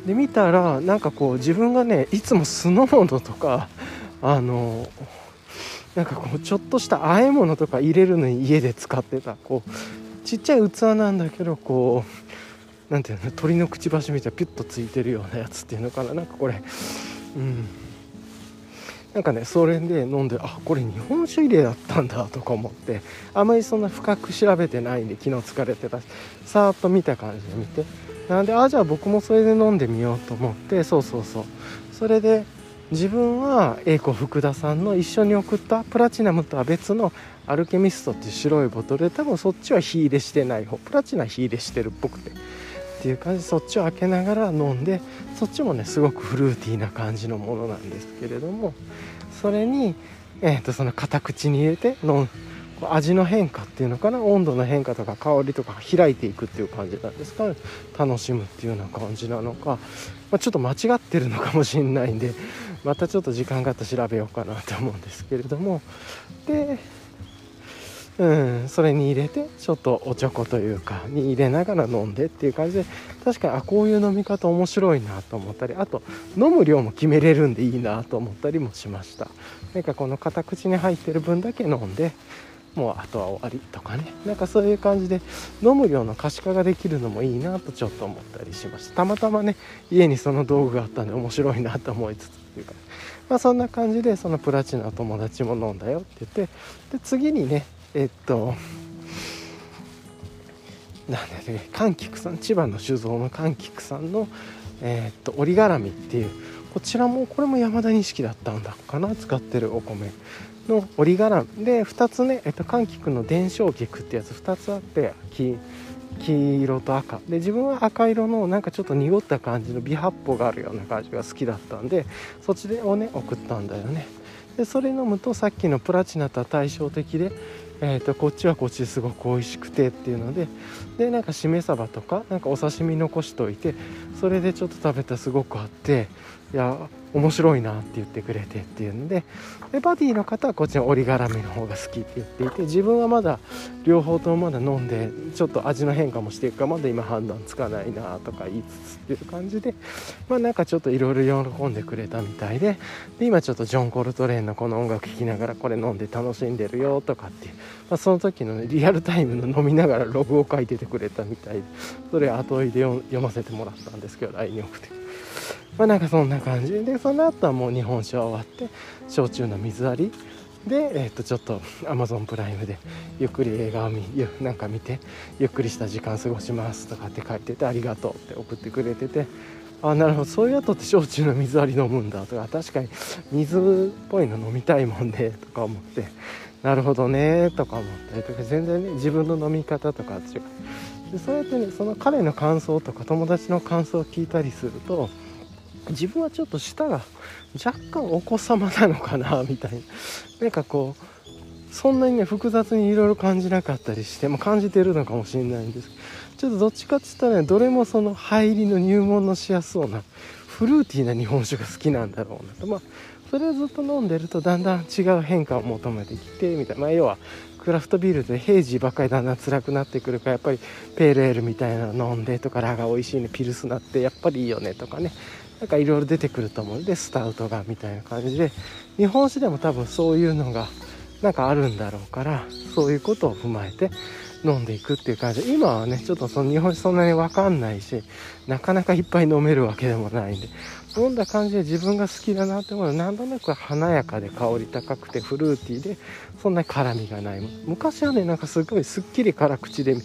で見たらなんかこう自分がねいつも酢の物とかあのなんかこうちょっとした和え物とか入れるのに家で使ってたこうちっちゃい器なんだけどこう何ていうの鳥のくちばしみたいなピュッとついてるようなやつっていうのかななんかこれ。うん。なんかねそれで飲んであこれ日本酒入れだったんだとか思ってあまりそんな深く調べてないんで昨日疲れてたしさーっと見た感じで見てなんであじゃあ僕もそれで飲んでみようと思ってそうそうそう。それで自分は英子福田さんの一緒に送ったプラチナムとは別のアルケミストっていう白いボトルで多分そっちは火入れしてない方プラチナ火入れしてるっぽくてっていう感じでそっちを開けながら飲んでそっちもねすごくフルーティーな感じのものなんですけれどもそれに、えー、とその片口に入れて飲む味の変化っていうのかな？温度の変化とか香りとか開いていくっていう感じなんですか楽しむっていうような感じなのか、まあ、ちょっと間違ってるのかもしれないんでまたちょっと時間があったら調べようかなと思うんですけれども。でうん。それに入れてちょっとおちょこというかに入れながら飲んでっていう感じで確かにあこういう飲み方面白いなと思ったりあと飲む量も決めれるんでいいなと思ったりもしました。なんかこの片口に入ってる分だけ飲んでもうあとは終わりとかね。なんかそういう感じで飲む量の可視化ができるのもいいなとちょっと思ったりしました。たまたまね家にその道具があったんで面白いなと思いつつっていうか、まあ、そんな感じでそのプラチナ友達も飲んだよって言ってで次にねえっとなんだね柑橘さん千葉の酒造の柑橘さんのえ、っと折り絡みっていうこちらもこれも山田錦だったんだ。かな使ってるお米の折り柄で2つね、えっと、柑橘の伝承菊ってやつ2つあって黄黄色と赤。で自分は赤色のなんかちょっと濁った感じの微発泡があるような感じが好きだったんでそっちをね送ったんだよね。でそれ飲むとさっきのプラチナとは対照的でえーと、こっちはこっちすごく美味しくてっていうのででなんかしめ鯖とかなんかお刺身残しといてそれでちょっと食べたらすごくあっていや面白いなって言ってくれてっていうのででバディの方はこっちの折り絡みの方が好きって言っていて自分はまだ両方ともまだ飲んでちょっと味の変化もしていくかまだ今判断つかないなとか言いつつっていう感じでまあなんかちょっといろいろ喜んでくれたみたいでで今ちょっとジョン・コルトレーンのこの音楽聴きながらこれ飲んで楽しんでるよとかっていう、まあ、その時のねリアルタイムの飲みながらログを書いててくれたみたいでそれ後追いで読ませてもらったんですけど LINE に送って。まあなんかそんな感じでその後はもう日本酒は終わって焼酎の水割りで、えー、とちょっと Amazon プライムでゆっくり映画を見なんか見てゆっくりした時間過ごしますとかって書いててありがとうって送ってくれててあなるほどそういう後って焼酎の水割り飲むんだとか確かに水っぽいの飲みたいもんでとか思ってなるほどねとか思ったりとか全然ね自分の飲み方とか違う。でそうやってねその彼の感想とか友達の感想を聞いたりすると自分はちょっと舌が若干お子様なのかなみたいな。なんかこうそんなにね複雑にいろいろ感じなかったりして、まあ、感じてるのかもしれないんですけどちょっとどっちかって言ったらねどれもその入りの入門のしやすそうなフルーティーな日本酒が好きなんだろうなと。まあそれをずっと飲んでるとだんだん違う変化を求めてきてみたいな、まあ、要はクラフトビールでヘイジーばっかりだんだん辛くなってくるからやっぱりペールエールみたいなの飲んでとかラが美味しいねピルスナってやっぱりいいよねとかね。なんかいろいろ出てくると思う。のでスタウトがみたいな感じで。日本酒でも多分そういうのがなんかあるんだろうからそういうことを踏まえて飲んでいくっていう感じ。で今はねちょっとその日本酒そんなに分かんないしなかなかいっぱい飲めるわけでもないんで。飲んだ感じで自分が好きだなって思うのはなんとなく華やかで香り高くてフルーティーでそんなに辛みがない。昔はねなんかすごいすっきり辛口で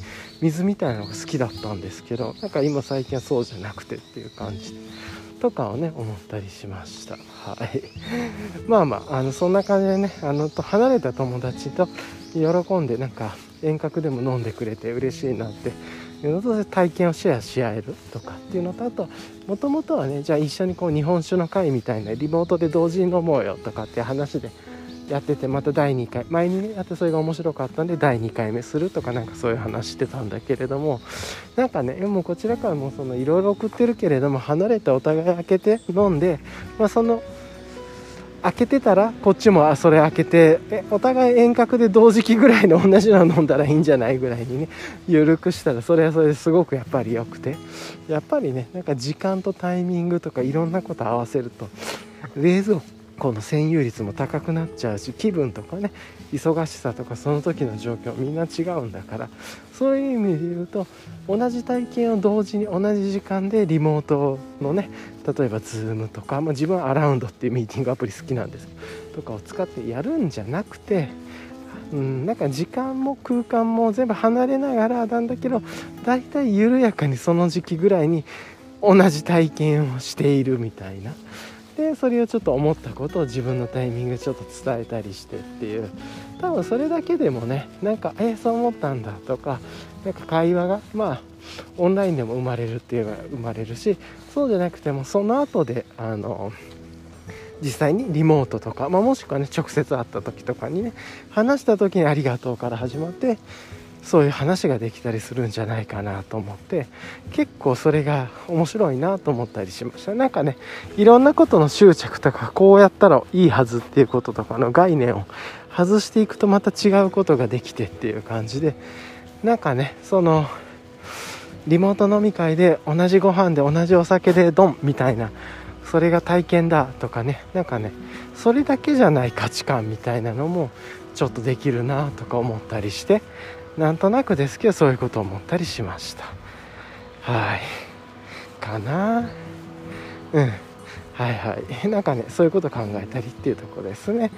水みたいなのが好きだったんですけどなんか今最近はそうじゃなくてっていう感じ。でとかをね思ったりしました。はい。まあまああのそんな感じでねあのと離れた友達と喜んでなんか遠隔でも飲んでくれて嬉しいなっていうのと体験をシェアし合えるとかっていうのとあともともとはねじゃあ一緒にこう日本酒の会みたいなリモートで同時に飲もうよとかって話でやっててまた第2回。前にねやってそれが面白かったんで第2回目するとかなんかそういう話してたんだけれども。なんかねもうこちらからもそのいろいろ送ってるけれども離れてお互い開けて飲んで、まあ、その開けてたらこっちもそれ開けてえお互い遠隔で同時期ぐらいの同じの飲んだらいいんじゃないぐらいにね緩くしたらそれはそれですごくやっぱり良くて。やっぱりねなんか時間とタイミングとかいろんなこと合わせると冷蔵庫この占有率も高くなっちゃうし気分とかね忙しさとかその時の状況みんな違うんだからそういう意味で言うと同じ体験を同時に同じ時間でリモートのね例えば Zoom とか、まあ、自分はアラウンドっていうミーティングアプリ好きなんですとかを使ってやるんじゃなくてうん、なんか時間も空間も全部離れながらなんだけどだいたい緩やかにその時期ぐらいに同じ体験をしているみたいな。でそれをちょっと思ったことを自分のタイミングでちょっと伝えたりしてっていう。多分それだけでもねなんか「えー、そう思ったんだ」とかなんか会話がまあオンラインでも生まれるっていうのが生まれるしそうじゃなくてもその後であの実際にリモートとか、まあ、もしくはね直接会った時とかにね話した時に「ありがとう」から始まってそういう話ができたりするんじゃないかなと思って結構それが面白いなと思ったりしました。なんかねいろんなことの執着とかこうやったらいいはずっていうこととかの概念を外していくとまた違うことができてっていう感じでなんかねそのリモート飲み会で同じご飯で同じお酒でドンみたいなそれが体験だとかねなんかねそれだけじゃない価値観みたいなのもちょっとできるなとか思ったりしてなんとなくですけどそういうことを思ったりしました。はい。かな。うん。はいはい。なんかねそういうこと考えたりっていうとこですね。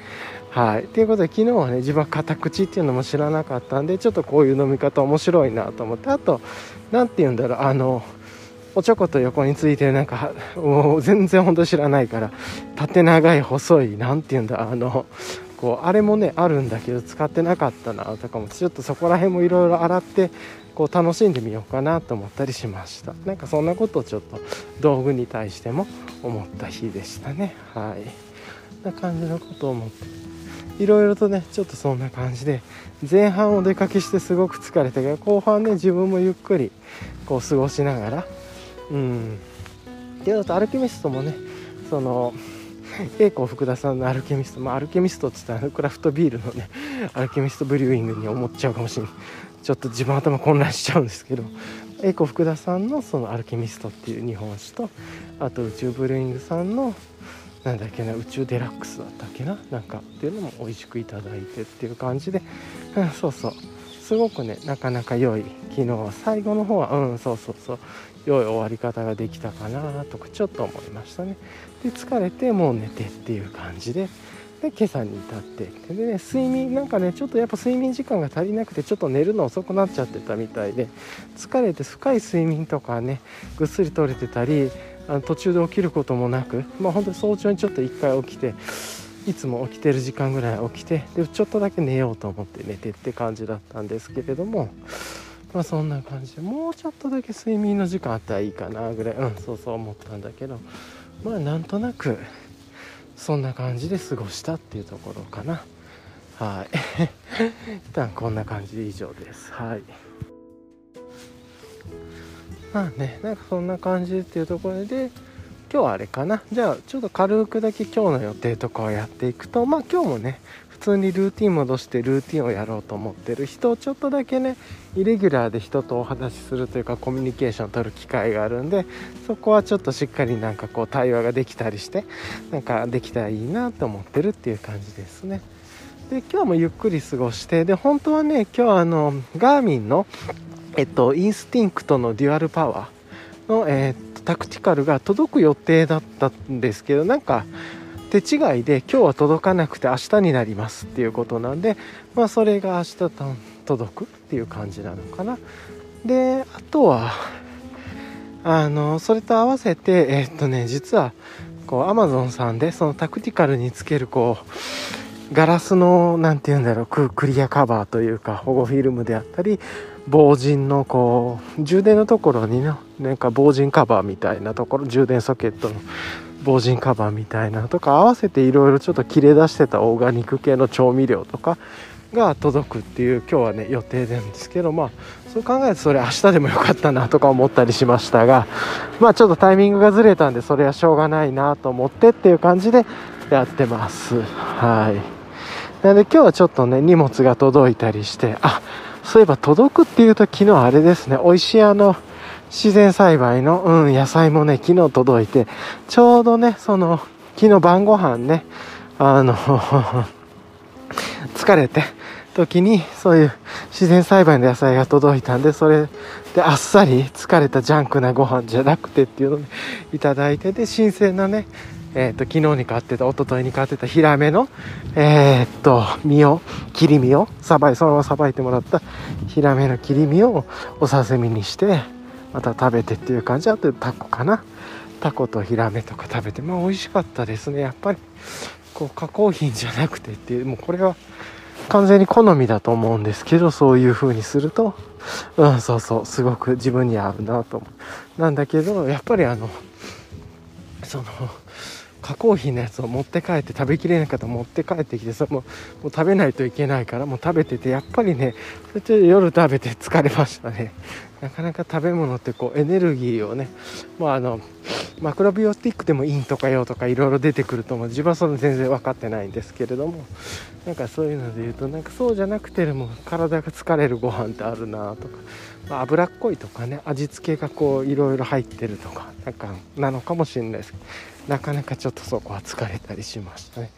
はい。ということで昨日はね自分は片口っていうのも知らなかったんでちょっとこういう飲み方面白いなと思って。あと何て言うんだろう。あのおちょこと横についてなんかもう全然本当知らないから縦長い細い何て言うんだあのこうあれもねあるんだけど使ってなかったなとかもちょっとそこら辺もいろいろ洗ってこう楽しんでみようかなと思ったりしました。なんかそんなことをちょっと道具に対しても思った日でしたね。はい。な感じのことを思っていろいろとねちょっとそんな感じで前半お出かけしてすごく疲れたけど後半ね自分もゆっくりこう過ごしながらうん。であとアルケミストもねその 栄光福田さんのアルケミスト、まあ、アルケミストっつったらクラフトビールのねアルケミストブリューイングに思っちゃうかもしれないちょっと自分頭混乱しちゃうんですけど栄光福田さんのそのアルケミストっていう日本酒とあと宇宙ブリューイングさんのなんだっけな宇宙デラックスだったっけななんかっていうのも美味しくいただいてっていう感じで、うん、そうそう。すごくねなかなか良い昨日最後の方はうんそうそうそう。良い終わり方ができたかなとかちょっと思いましたね。で疲れてもう寝てっていう感じでで今朝に至って。でね睡眠なんかねちょっとやっぱ睡眠時間が足りなくてちょっと寝るの遅くなっちゃってたみたいで疲れて深い睡眠とかねぐっすり取れてたりあの途中で起きることもなくまあ本当に早朝にちょっと1回起きていつも起きてる時間ぐらい起きてでちょっとだけ寝ようと思って寝てって感じだったんですけれどもまあそんな感じでもうちょっとだけ睡眠の時間あったらいいかなぐらいうんそうそう思ったんだけど。まあなんとなくそんな感じで過ごしたっていうところかな。はい。一旦こんな感じで以上です。はい。まあねなんかそんな感じっていうところで今日はあれかな。じゃあちょっと軽くだけ今日の予定とかをやっていくとまあ今日もね普通にルーティン戻してルーティンをやろうと思ってる人をちょっとだけねイレギュラーで人とお話しするというかコミュニケーションを取る機会があるんでそこはちょっとしっかりなんかこう対話ができたりしてなんかできたらいいなと思ってるっていう感じですね。で今日もゆっくり過ごしてで本当はね今日あの Garmin のえっと Instinct の Dual Power のえっと Tactical が届く予定だったんですけどなんか手違いで今日は届かなくて明日になりますっていうことなんでまあそれが明日届くっていう感じなのかな。であとはあのそれと合わせてえー、っとね実はこうアマゾンさんでそのタクティカルにつけるこうガラスの何て言うんだろうクリアカバーというか保護フィルムであったり防塵のこう充電のところにねなんか防塵カバーみたいなところ充電ソケットの防塵カバーみたいなとか合わせていろいろちょっと切れ出してたオーガニック系の調味料とかが届くっていう今日はね予定なんですけどまあそう考えるとそれ明日でもよかったなとか思ったりしましたがまあちょっとタイミングがずれたんでそれはしょうがないなと思ってっていう感じでやってます。はい。なので今日はちょっとね荷物が届いたりしてあそういえば届くっていうと昨日あれですね、美味しいあの、自然栽培の、うん、野菜もね、昨日届いて、ちょうどね、その、昨日晩ご飯ね、あの 疲れて、時に、そういう自然栽培の野菜が届いたんで、それであっさり疲れたジャンクなご飯じゃなくてっていうのをいただいて、で、新鮮なね、えっ、ー、と、昨日に買ってた、一昨日に買ってたヒラメの、えっ、と、身を、切り身を、さばい、そのままさばいてもらったヒラメの切り身をお刺身にして、また食べてっていう感じあとタコかな。タコとヒラメとか食べて、まあ美味しかったですね。やっぱり、こう、加工品じゃなくてっていう、もうこれは完全に好みだと思うんですけど、そういう風にすると、うん、そうそう、すごく自分に合うなと思う。なんだけど、やっぱりあの、その、加工品のやつを持って帰って食べきれなかったら持って帰ってきてそれももう食べないといけないからもう食べててやっぱりねそれ夜食べて疲れましたねなかなか食べ物ってこうエネルギーをねもうあのマクロビオティックでも陰とか陽とかいろいろ出てくると思う。自分はその全然分かってないんですけれども。なんかそういうので言うとなんかそうじゃなくても体が疲れるご飯ってあるなとか、まあ、脂っこいとかね味付けがこういろいろ入ってるとかなんかなのかもしれないです。けどなかなかちょっとそこは疲れたりしましたね。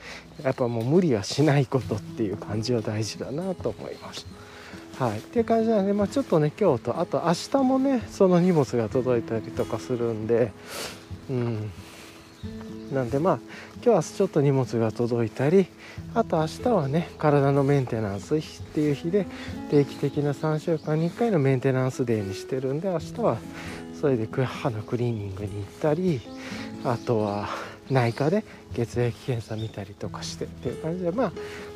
やっぱもう無理はしないことっていう感じは大事だなと思いました。はい。っていう感じなんで、まあ、ちょっとね今日とあと明日もねその荷物が届いたりとかするんでうん。なんでまあ今日はちょっと荷物が届いたりあと明日はね体のメンテナンスっていう日で定期的な3週間に1回のメンテナンスデーにしてるんで明日はそれで歯のクリーニングに行ったりあとは内科で血液検査見たりとかしてっていう感じでまあ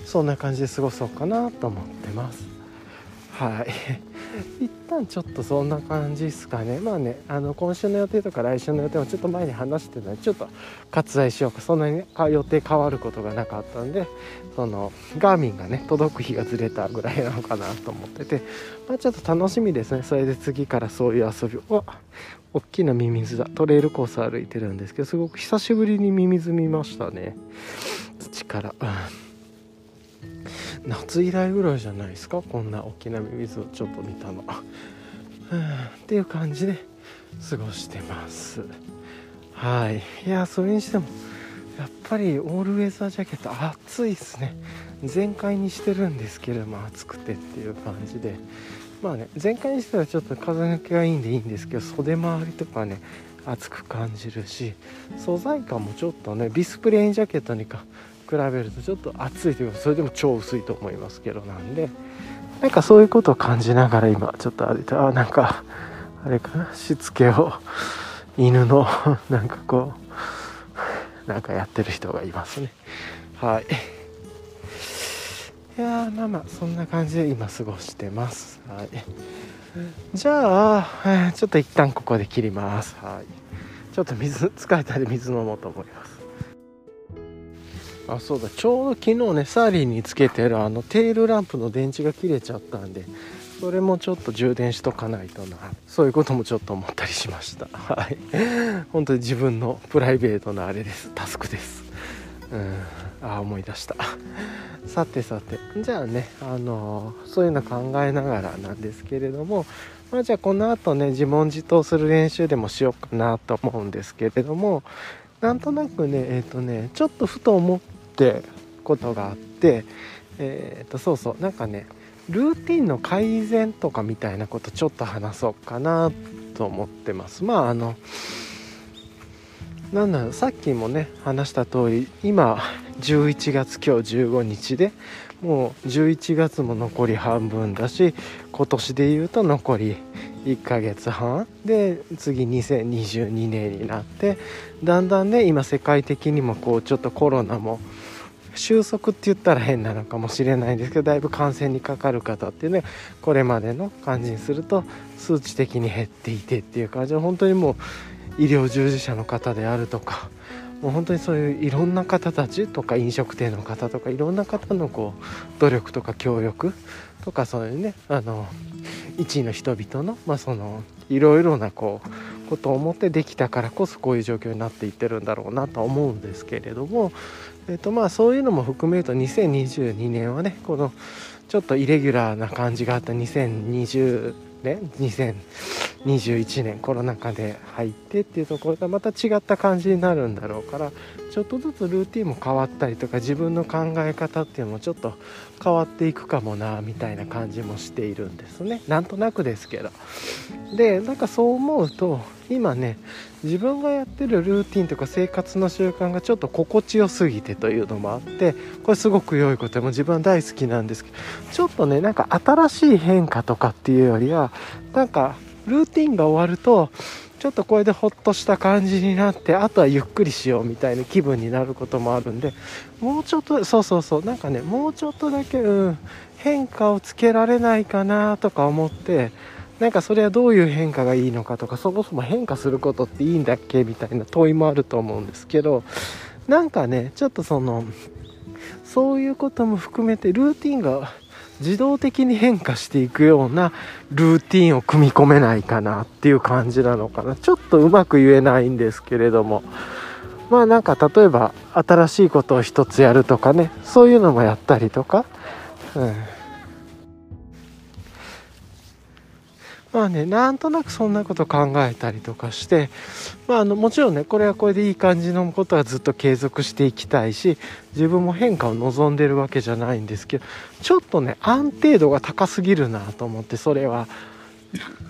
そんな感じで過ごそうかなと思ってます。はい。一旦ちょっとそんな感じですかね。まあねあの今週の予定とか来週の予定もちょっと前に話してたのでちょっと割愛しようか。そんなに、ね、予定変わることがなかったんでそのガーミンがね届く日がずれたぐらいなのかなと思ってて。まあちょっと楽しみですね。それで次からそういう遊びを。大きなミミズだ。トレイルコース歩いてるんですけどすごく久しぶりにミミズ見ましたね。土から、うん、夏以来ぐらいじゃないですか？こんな大きなミミズをちょっと見たの、うん、っていう感じで過ごしてます。はい。いやそれにしてもやっぱりオールウェザージャケット暑いっすね。全開にしてるんですけれども暑くてっていう感じで。まあね全開にしたらちょっと風抜けがいいんでいいんですけど袖周りとかね熱く感じるし素材感もちょっとねビスプレーンジャケットにか比べるとちょっと暑いというかそれでも超薄いと思いますけどなんでなんかそういうことを感じながら今ちょっと歩いてあなんかあれかなしつけを犬の なんかこうなんかやってる人がいますね。はい。いやまあまあそんな感じで今過ごしてます。はい。じゃあちょっと一旦ここで切ります。はい。ちょっと水疲れたり水飲もうと思います。あそうだ。ちょうど昨日ねサーリーにつけてるあのテールランプの電池が切れちゃったんでそれもちょっと充電しとかないとな。そういうこともちょっと思ったりしました。はい。本当に自分のプライベートなあれです。タスクです。うん。あ思い出した。さてさて。じゃあねあのそういうの考えながらなんですけれどもまあじゃあこの後ね自問自答する練習でもしようかなと思うんですけれどもなんとなくねえっ、ー、とねちょっとふと思ってことがあってえっ、とそうそうなんかねルーティンの改善とかみたいなことちょっと話そうかなと思ってます。まああのなんだろうさっきもね話した通り今11月今日15日でもう11月も残り半分だし今年で言うと残り1ヶ月半。で次2022年になってだんだんね今世界的にもこうちょっとコロナも収束って言ったら変なのかもしれないんですけどだいぶ感染にかかる方っていうのはこれまでの感じにすると数値的に減っていてっていう感じで本当にもう医療従事者の方であるとかもう本当にそういういろんな方たちとか飲食店の方とかいろんな方のこう努力とか協力とかそういうねあの一位の人々のまあそのいろいろなこうことを思ってできたからこそこういう状況になっていってるんだろうなとは思うんですけれどもえーとまあ、そういうのも含めると2022年はねこのちょっとイレギュラーな感じがあった2020年2021年コロナ禍で入ってっていうところとまた違った感じになるんだろうからちょっとずつルーティンも変わったりとか自分の考え方っていうのもちょっと変わっていくかもなみたいな感じもしているんですね。なんとなくですけど。でなんかそう思うと今ね自分がやってるルーティンとか生活の習慣がちょっと心地よすぎてというのもあってこれすごく良いことでも自分は大好きなんですけどちょっとねなんか新しい変化とかっていうよりはなんかルーティンが終わるとちょっとこれでほっとした感じになってあとはゆっくりしようみたいな気分になることもあるんでもうちょっとそうそうそうなんかねもうちょっとだけ、うん、変化をつけられないかなとか思ってなんかそれはどういう変化がいいのかとかそもそも変化することっていいんだっけみたいな問いもあると思うんですけどなんかねちょっとそのそういうことも含めてルーティンが自動的に変化していくようなルーティンを組み込めないかなっていう感じなのかな。ちょっとうまく言えないんですけれども。まあなんか例えば新しいことを一つやるとかねそういうのもやったりとか、うん、まあねなんとなくそんなこと考えたりとかして、まあ、あのもちろんねこれはこれでいい感じのことはずっと継続していきたいし自分も変化を望んでるわけじゃないんですけどちょっとね安定度が高すぎるなと思ってそれは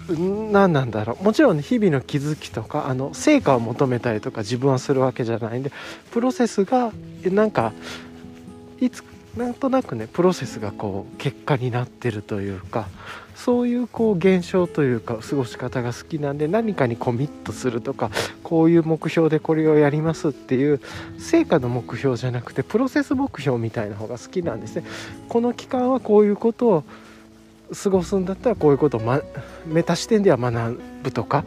何なんだろう。もちろん、ね、日々の気づきとかあの成果を求めたりとか自分はするわけじゃないんでプロセスがなんかいつなんとなくねプロセスがこう結果になってるというかそういうこう現象というか過ごし方が好きなんで何かにコミットするとかこういう目標でこれをやりますっていう成果の目標じゃなくてプロセス目標みたいな方が好きなんですね。この期間はこういうことを過ごすんだったらこういうことを、ま、メタ視点では学ぶとか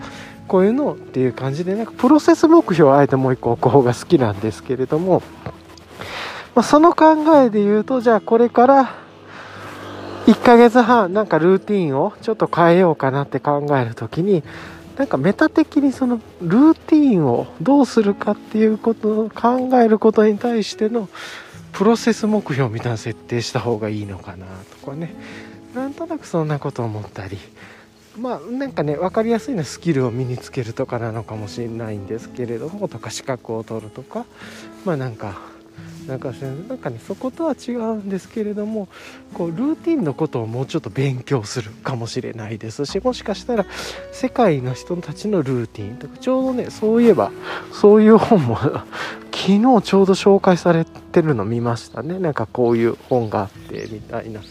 こういうのっていう感じでなんかプロセス目標をあえてもう一個置く方が好きなんですけれども、まあ、その考えで言うとじゃあこれから1ヶ月半なんかルーティンをちょっと変えようかなって考える時になんかメタ的にそのルーティンをどうするかっていうことを考えることに対してのプロセス目標みたいな設定した方がいいのかなとかね。なんとなくそんなこと思ったり。まあなんかね分かりやすいのはスキルを身につけるとかなのかもしれないんですけれどもとか資格を取るとか。まあなんかなんかなんかねそことは違うんですけれどもこうルーティンのことをもうちょっと勉強するかもしれないですしもしかしたら世界の人たちのルーティンとかちょうどねそういえばそういう本も昨日ちょうど紹介されてるの見ましたね。なんかこういう本があってみたいな。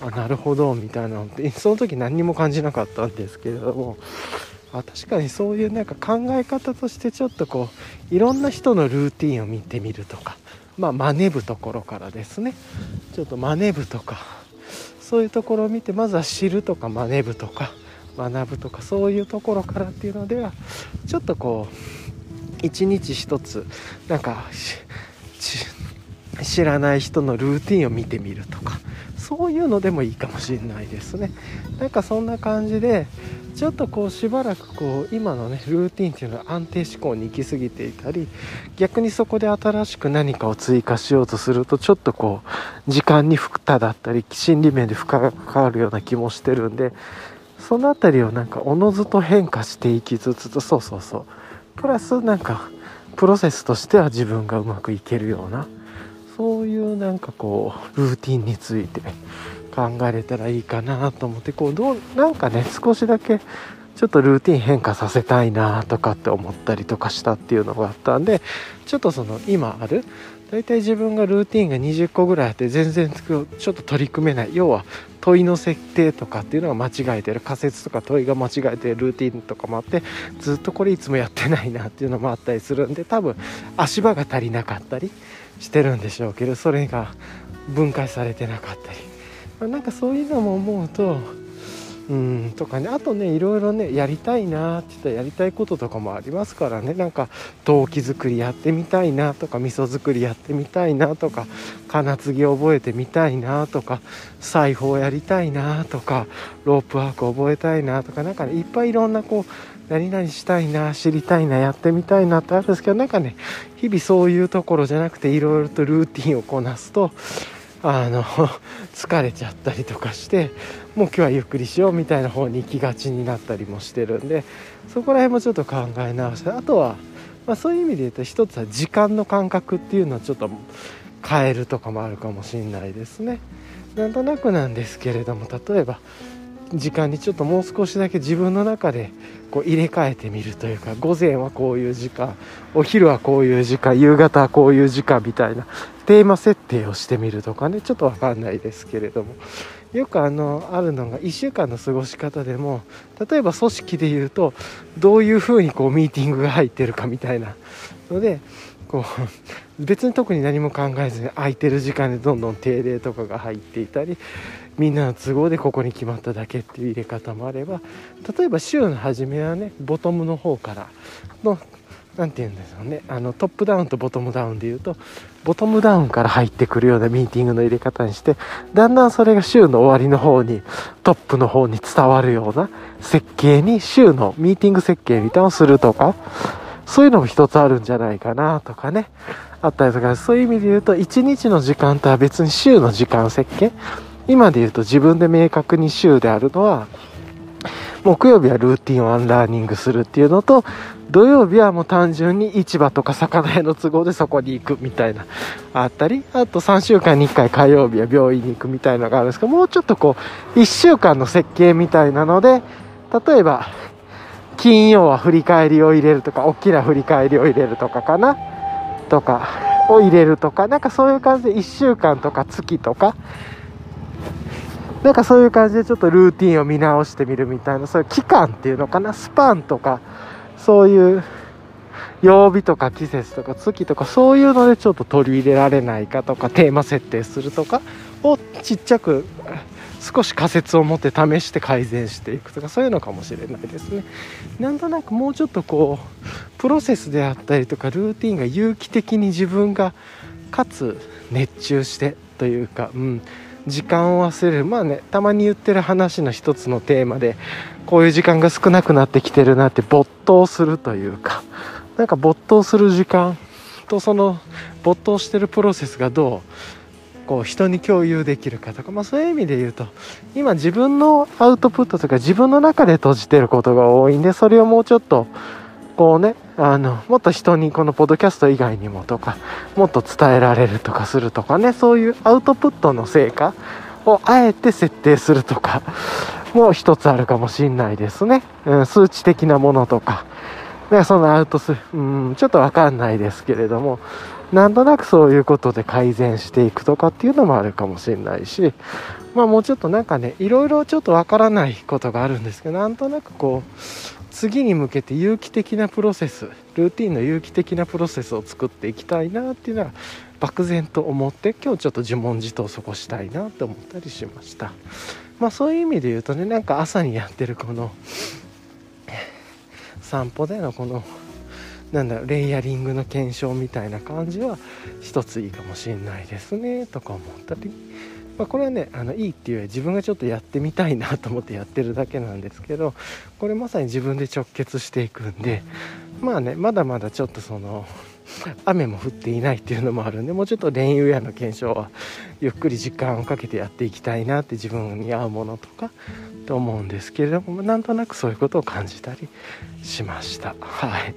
あなるほどみたいなのって。その時何にも感じなかったんですけれども。あ確かにそういうなんか考え方としてちょっとこういろんな人のルーティンを見てみるとかまあ、真似ぶところからですね。ちょっと真似ぶとかそういうところを見てまずは知るとか真似ぶとか学ぶとかそういうところからっていうのではちょっとこう一日一つなんか知らない人のルーティンを見てみるとかそういうのでもいいかもしれないですね。なんかそんな感じでちょっとこうしばらくこう今のねルーティンっていうのは安定思考に行き過ぎていたり逆にそこで新しく何かを追加しようとするとちょっとこう時間に負荷だったり心理面で負荷がかかるような気もしてるんでその辺りをなんかおのずと変化していきつつそうそうそう。プラスなんかプロセスとしては自分がうまくいけるようなそういうなんかこうルーティンについて考えれたらいいかなと思ってこうどうなんかね少しだけちょっとルーティン変化させたいなとかって思ったりとかしたっていうのがあったんでちょっとその今ある大体自分がルーティンが20個ぐらいあって全然ちょっと取り組めない。要は問いの設定とかっていうのが間違えてる。仮説とか問いが間違えてる。ルーティンとかもあってずっとこれいつもやってないなっていうのもあったりするんで多分足場が足りなかったりしてるんでしょうけどそれが分解されてなかったり、まあ、なんかそういうのも思うとうんとかね。あとねいろいろねやりたいなって言ったらやりたいこととかもありますからね。なんか陶器作りやってみたいなとか味噌作りやってみたいなとか金継ぎ覚えてみたいなとか裁縫やりたいなとかロープワーク覚えたいなとかなんかねいっぱいいろんなこう何々したいな知りたいなやってみたいなってあるんですけどなんかね日々そういうところじゃなくていろいろとルーティンをこなすとあの 疲れちゃったりとかしてもう今日はゆっくりしようみたいな方に行きがちになったりもしてるんでそこら辺もちょっと考え直してあとは、まあ、そういう意味で言うと一つは時間の感覚っていうのをちょっと変えるとかもあるかもしれないですね。なんとなくなんですけれども例えば時間にちょっともう少しだけ自分の中でこう入れ替えてみるというか午前はこういう時間お昼はこういう時間夕方はこういう時間みたいなテーマ設定をしてみるとかねちょっと分かんないですけれども。よくあのあるのが1週間の過ごし方でも例えば組織でいうとどういうふうにこうミーティングが入ってるかみたいな。のでこう別に特に何も考えずに空いてる時間でどんどん定例とかが入っていたりみんなの都合でここに決まっただけっていう入れ方もあれば例えば週の初めはねボトムの方からの何て言うんでしょうね。あのトップダウンとボトムダウンでいうとボトムダウンから入ってくるようなミーティングの入れ方にしてだんだんそれが週の終わりの方にトップの方に伝わるような設計に週のミーティング設計みたいなのをするとかそういうのも一つあるんじゃないかなとかねあったりとかそういう意味で言うと1日の時間とは別に週の時間設計今で言うと自分で明確に週であるのは木曜日はルーティンを unlearning するっていうのと土曜日はもう単純に市場とか魚屋の都合でそこに行くみたいなあったりあと3週間に1回火曜日は病院に行くみたいなのがあるんですけどもうちょっとこう1週間の設計みたいなので例えば金曜は振り返りを入れるとか大きな振り返りを入れるとかかなとかを入れるとかなんかそういう感じで1週間とか月とかなんかそういう感じでちょっとルーティンを見直してみるみたいなそういう期間っていうのかな？スパンとかそういう曜日とか季節とか月とかそういうのでちょっと取り入れられないかとかテーマ設定するとかをちっちゃく少し仮説を持って試して改善していくとかそういうのかもしれないですね。なんとなくもうちょっとこうプロセスであったりとかルーティンが有機的に自分がかつ熱中してというかうん。時間を忘れる。まあねたまに言ってる話の一つのテーマでこういう時間が少なくなってきてるなって没頭するというかなんか没頭する時間とその没頭してるプロセスがどうこう人に共有できるかとか、まあ、そういう意味で言うと今自分のアウトプットとか自分の中で閉じてることが多いんでそれをもうちょっとこうねあのもっと人にこのポッドキャスト以外にもとかもっと伝えられるとかするとかねそういうアウトプットの成果をあえて設定するとかも一つあるかもしんないですね、うん、数値的なものとか。そのアウトすうんちょっとわかんないですけれどもなんとなくそういうことで改善していくとかっていうのもあるかもしれないしまあもうちょっとなんかねいろいろちょっとわからないことがあるんですけどなんとなくこう次に向けて有機的なプロセスルーティンの有機的なプロセスを作っていきたいなっていうのは漠然と思って今日ちょっと自問自答そこしたいなって思ったりしました。まあそういう意味で言うとねなんか朝にやってるこの散歩でのこのなんだろうレイヤリングの検証みたいな感じは一ついいかもしれないですねとか思ったり、まあ、これはねあのいいっていうより自分がちょっとやってみたいなと思ってやってるだけなんですけどこれまさに自分で直結していくんでまあねまだまだちょっとその雨も降っていないっていうのもあるんでもうちょっとレインウェアの検証はゆっくり時間をかけてやっていきたいなって自分に合うものとかと思うんですけれどもなんとなくそういうことを感じたりしました。はい。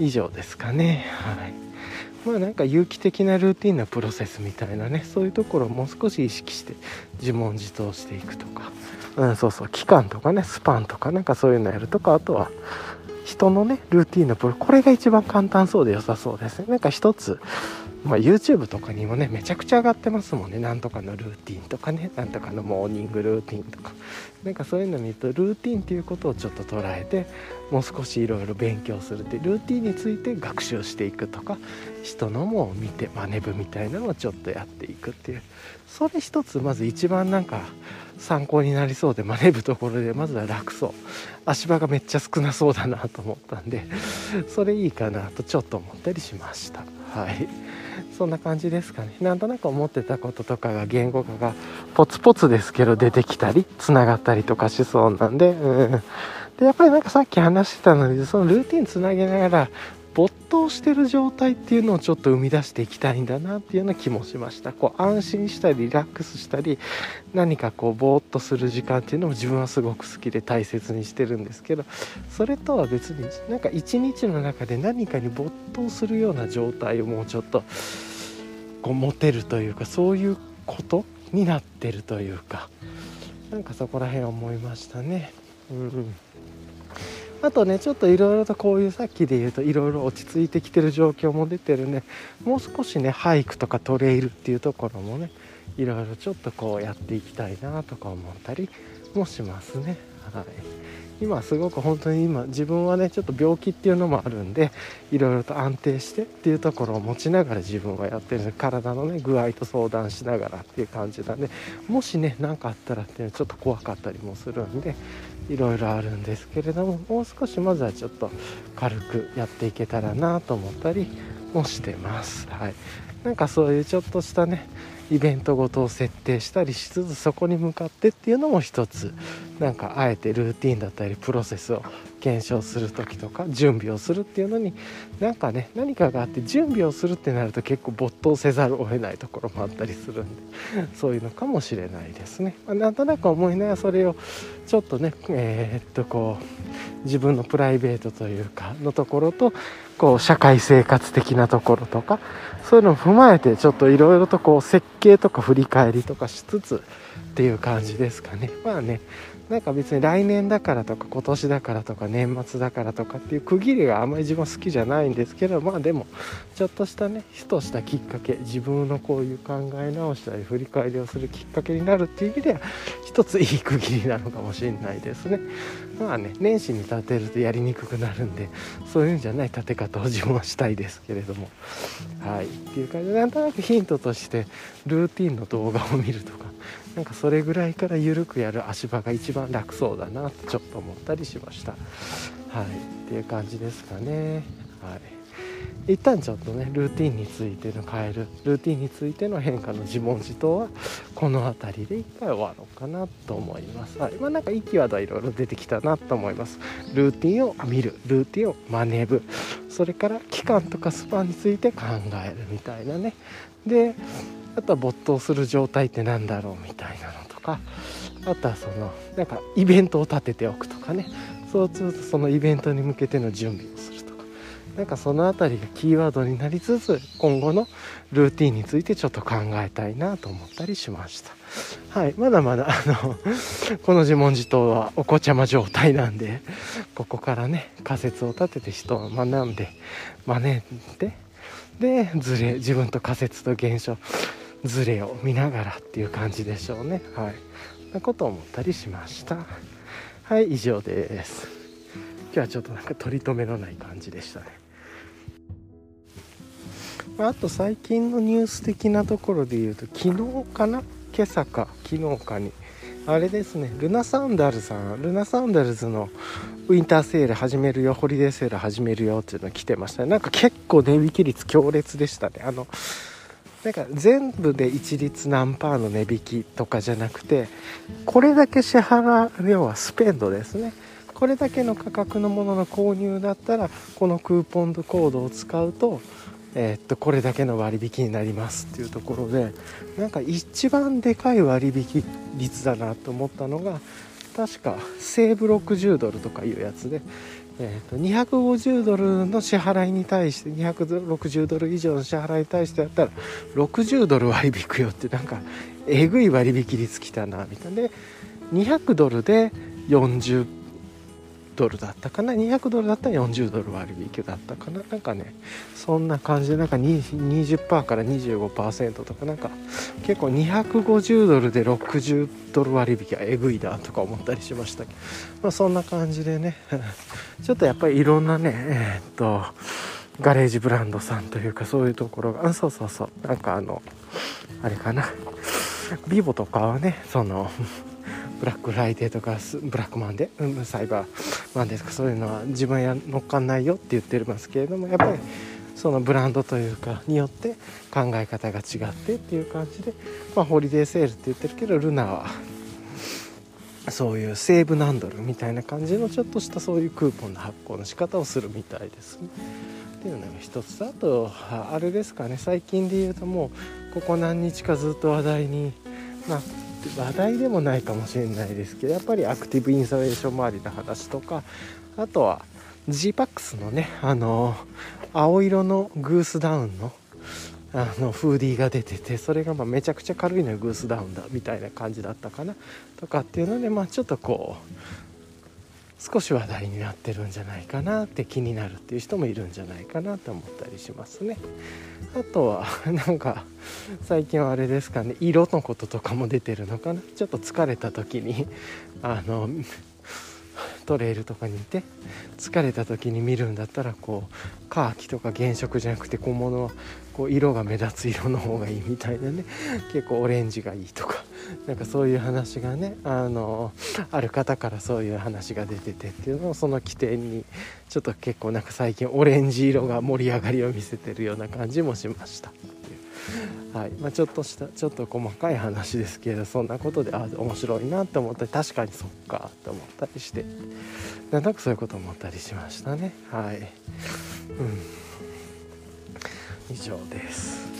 以上ですかね。はい。まあなんか有機的なルーティンなプロセスみたいなねそういうところをもう少し意識して自問自答していくとか。うんそうそう。期間とかねスパンとかなんかそういうのやるとか。あとは人のねルーティンのプロこれが一番簡単そうで良さそうですね。なんか一つ。まあ、YouTube とかにもねめちゃくちゃ上がってますもんね。なんとかのルーティンとかね。なんとかのモーニングルーティンとか。なんかそういうの見るとルーティンっていうことをちょっと捉えてもう少しいろいろ勉強するってルーティンについて学習していくとか人のも見て真似部みたいなのをちょっとやっていくっていう。それ一つまず一番なんか参考になりそうで真似部ところでまずは楽そう。足場がめっちゃ少なそうだなと思ったんで。それいいかなとちょっと思ったりしましたはい。そんな感じですかね。なんとなく思ってたこととかが言語化がポツポツですけど出てきたりつながったりとかしそうなんで。うん。でやっぱりなんかさっき話してたのにそのルーティンつなげながら没頭してる状態っていうのをちょっと生み出していきたいんだなっていうような気もしましたこう安心したりリラックスしたり何かこうぼーっとする時間っていうのも自分はすごく好きで大切にしてるんですけどそれとは別になんか一日の中で何かに没頭するような状態をもうちょっとこう持てるというかそういうことになってるというかなんかそこら辺思いましたね。うんあとねちょっといろいろとこういうさっきで言うといろいろ落ち着いてきてる状況も出てるね。もう少しねハイクとかトレイルっていうところもねいろいろちょっとこうやっていきたいなとか思ったりもしますね。はい。今すごく本当に今自分はねちょっと病気っていうのもあるんでいろいろと安定してっていうところを持ちながら自分はやってる体のね具合と相談しながらっていう感じなんでもしね何かあったらっていうのはちょっと怖かったりもするんでいろいろあるんですけれどももう少しまずはちょっと軽くやっていけたらなと思ったりもしてます。はい。なんかそういうちょっとしたねイベントごとを設定したりしつつそこに向かってっていうのも一つなんかあえてルーティンだったりプロセスを検証する時とか準備をするっていうのになんかね何かがあって準備をするってなると結構没頭せざるを得ないところもあったりするんで そういうのかもしれないですね、まあ、なんとなく思いながらそれをちょっとねえー、っとこう自分のプライベートというかのところとこう社会生活的なところとかそういうのを踏まえてちょっといろいろとこう設計とか振り返りとかしつつっていう感じですかね。まあねなんか別に来年だからとか今年だからとか年末だからとかっていう区切りがあんまり自分好きじゃないんですけどまあでもちょっとしたねふとしたきっかけ自分のこういう考え直したり振り返りをするきっかけになるっていう意味では一ついい区切りなのかもしれないですね。まあね年始に立てるとやりにくくなるんで そういうんじゃない立て方を自分はしたいですけれども。はい。っていう感じでなんとなくヒントとしてルーティンの動画を見るとか なんかそれぐらいから緩くやる足場が一番楽そうだなとちょっと思ったりしました。はい。っていう感じですかね。はい。一旦ちょっとねルーティンについての変える。ルーティンについての変化の自問自答はこの辺りで一回終わろうかなと思います。はいまあなんかいいキーワードはいろいろ出てきたなと思います。ルーティンを見る。ルーティンを真似るそれから期間とかスパンについて考えるみたいなね。であとは没頭する状態って何だろうみたいなのとか。あとはそのなんかイベントを立てておくとかね。そうするとそのイベントに向けての準備。なんかその辺りがキーワードになりつつ今後のルーティンについてちょっと考えたいなと思ったりしました。はい。まだまだあのこの自問自答はお子ちゃま状態なんでここからね仮説を立てて人を学んで真似てでズレ自分と仮説と現象ズレを見ながらっていう感じでしょうね。はい。なこと思ったりしました。はい以上です。今日はちょっとなんか取り留めのない感じでしたね。あと最近のニュース的なところで言うと昨日かな？今朝か。昨日かに。あれですね。ルナサンダルさん。ルナサンダルズのウィンターセール始めるよホリデーセール始めるよっていうの来てましたね。なんか結構値引き率強烈でしたね。あのなんか全部で一律何パーの値引きとかじゃなくてこれだけ支払う要はスペンドですね。これだけの価格のものの購入だったらこのクーポンコードを使うとえー、っとこれだけの割引になりますっていうところでなんか一番でかい割引率だなと思ったのが確か西武60ドルとかいうやつで、えー、と250ドルの支払いに対して260ドル以上の支払いに対してやったら60ドル割引くよってなんかえぐい割引率きたなみたいな。で200ドルで40ドルだったかな？200ドルだったら40ドル割引だったかな？なんかねそんな感じでなんか20%から25%とかなんか結構250ドルで60ドル割引はえぐいなとか思ったりしましたけど、まあ、そんな感じでね。ちょっとやっぱりいろんなねえー、っとガレージブランドさんというかそういうところがあそうそうそう。なんかあのあれかな？ Vivo とかはねそのブラックフライデーとかブラックマンデー、うん、サイバーマンデーとかそういうのは自分は乗っかんないよって言ってますけれどもやっぱりそのブランドというかによって考え方が違ってっていう感じで、まあ、ホリデーセールって言ってるけどルナはそういうセーブ何ドルみたいな感じのちょっとしたそういうクーポンの発行の仕方をするみたいですね。っていうのが一つあとあれですかね最近で言うともうここ何日かずっと話題になって話題でもないかもしれないですけどやっぱりアクティブインサレーション周りの話とかあとは g パックスのねあの青色のグースダウンのあのフーディーが出ててそれがまめちゃくちゃ軽いのよグースダウンだみたいな感じだったかなとかっていうのでまあちょっとこう少し話題になってるんじゃないかなって気になるっていう人もいるんじゃないかなと思ったりしますね。あとはなんか最近はあれですかね。色のこととかも出てるのかな。ちょっと疲れた時に あの トレイルとかにいて疲れた時に見るんだったらこうカーキとか原色じゃなくて小物はこう色が目立つ色の方がいいみたいなね。結構オレンジがいいとか。なんかそういう話がねあのある方からそういう話が出ててっていうのをその起点にちょっと結構なんか最近オレンジ色が盛り上がりを見せてるような感じもしました。はい。まあ、ちょっとしたちょっと細かい話ですけどそんなことであ面白いなって思ったり確かにそっかって思ったりして。なんとなくそういうこと思ったりしましたね。はい。うん。以上です。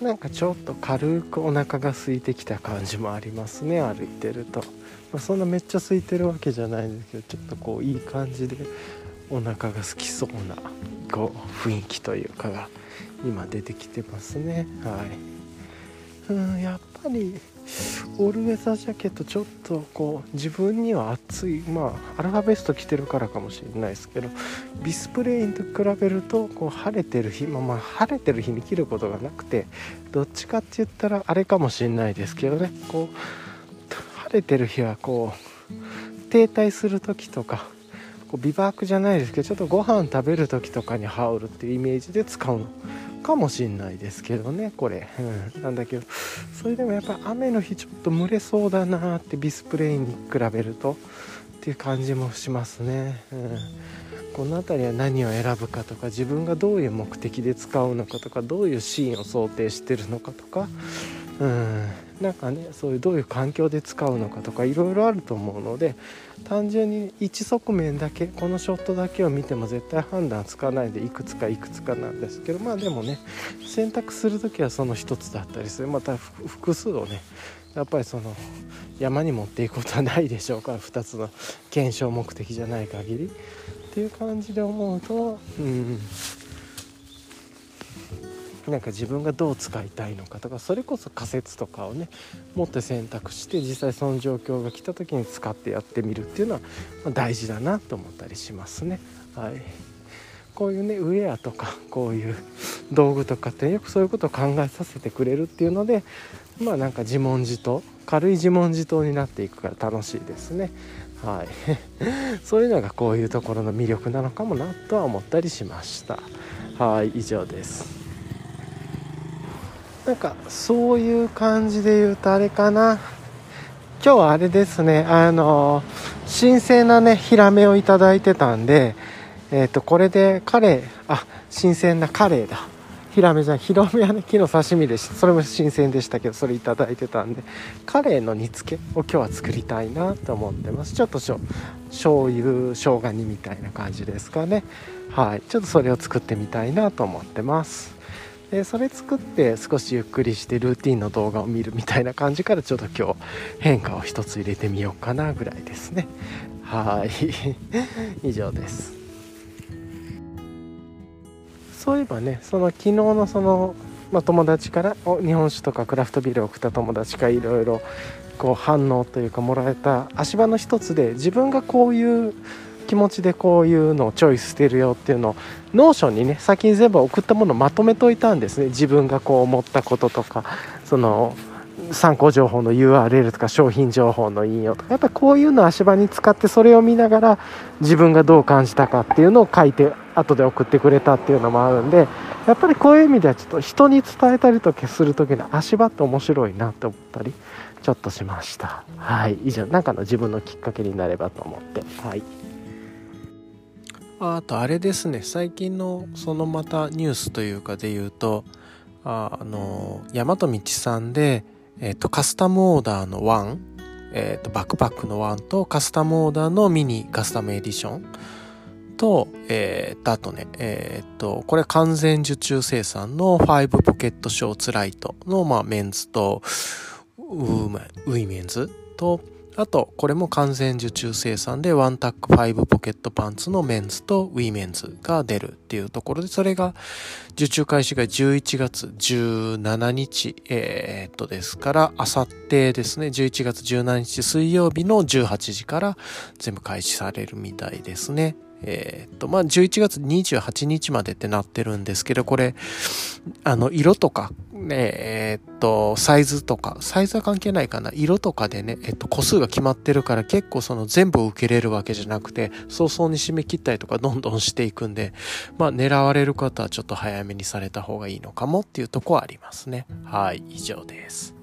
なんかちょっと軽くお腹が空いてきた感じもありますね。歩いてると、まあ、そんなめっちゃ空いてるわけじゃないんですけどちょっとこういい感じでお腹が空きそうなこう雰囲気というかが今出てきてますね。はい。うんやっぱりオールウェザージャケットちょっとこう自分には暑いまあアルファベスト着てるからかもしれないですけどビスプレインと比べるとこう晴れてる日、まあ、まあ晴れてる日に着ることがなくてどっちかって言ったらあれかもしれないですけどね。こう晴れてる日はこう停滞する時とかこうビバークじゃないですけどちょっとご飯食べる時とかに羽織るっていうイメージで使うのかもしんないですけどねこれ、なんだけどそれでもやっぱ雨の日ちょっと蒸れそうだなってビスプレイに比べるとっていう感じもしますね、うん、この辺りは何を選ぶかとか自分がどういう目的で使うのかとかどういうシーンを想定してるのかとか。うん。なんかねそういうどういう環境で使うのかとかいろいろあると思うので単純に一側面だけこのショットだけを見ても絶対判断つかないでいくつかいくつかなんですけどまあでもね選択する時はその一つだったりする。また複数をねやっぱりその山に持っていくことはないでしょうから2つの検証目的じゃない限り。っていう感じで思うとうん。なんか自分がどう使いたいのかとかそれこそ仮説とかをね持って選択して実際その状況が来た時に使ってやってみるっていうのは大事だなと思ったりしますね。はい、こういうねウェアとかこういう道具とかってよくそういうことを考えさせてくれるっていうのでまあなんか自問自答軽い自問自答になっていくから楽しいですね。はい、そういうのがこういうところの魅力なのかもなとは思ったりしました。はい以上です。なんかそういう感じで言うとあれかな。今日はあれですね。あの新鮮なねヒラメをいただいてたんでえっ、ー、とこれでカレーあ新鮮なカレーだ。ヒラメじゃん。ヒラメはね昨日刺身でしそれも新鮮でしたけどそれいただいてたんでカレーの煮付けを今日は作りたいなと思ってます。ちょっとしょ醤油生姜煮みたいな感じですかね。はい。ちょっとそれを作ってみたいなと思ってます。でそれ作って少しゆっくりしてルーティンの動画を見るみたいな感じからちょっと今日変化を一つ入れてみようかなぐらいですね。はい。以上です。そういえばねその昨日のその、まあ、友達から日本酒とかクラフトビールを送った友達からいろいろこう反応というかもらえた足場の一つで自分がこういう気持ちでこういうのをチョイスしてるよっていうのを Notion にね先に全部送ったものをまとめといたんですね。自分がこう思ったこととかその参考情報の URL とか商品情報の引用とか。やっぱこういうのを足場に使ってそれを見ながら自分がどう感じたかっていうのを書いて後で送ってくれたっていうのもあるんでやっぱりこういう意味ではちょっと人に伝えたりとかする時の足場って面白いなって思ったりちょっとしました。はい。以上なんかの自分のきっかけになればと思って。はい。あとあれですね最近のそのまたニュースというかで言うとああの山と道さんで、えっ、とカスタムオーダーの1、えっ、とバックパックの ONE とカスタムオーダーのミニカスタムエディションと、えー、あとね、えっ、と、これ完全受注生産の5ポケットショーツライトの、まあ、メンズとウィメンズと、あと、これも完全受注生産でワンタック5ポケットパンツのメンズとウィメンズが出るっていうところで、それが受注開始が11月17日、えー、っとですから、あさってですね、11月17日水曜日の18時から全部開始されるみたいですね。えー、っと、まあ、11月28日までってなってるんですけど、これ、あの、色とか、ね、えー、っと、サイズとか、サイズは関係ないかな、色とかでね、えっと、個数が決まってるから結構その全部受けれるわけじゃなくて、早々に締め切ったりとかどんどんしていくんで、まあ、狙われる方はちょっと早めにされた方がいいのかもっていうとこはありますね。はい、以上です。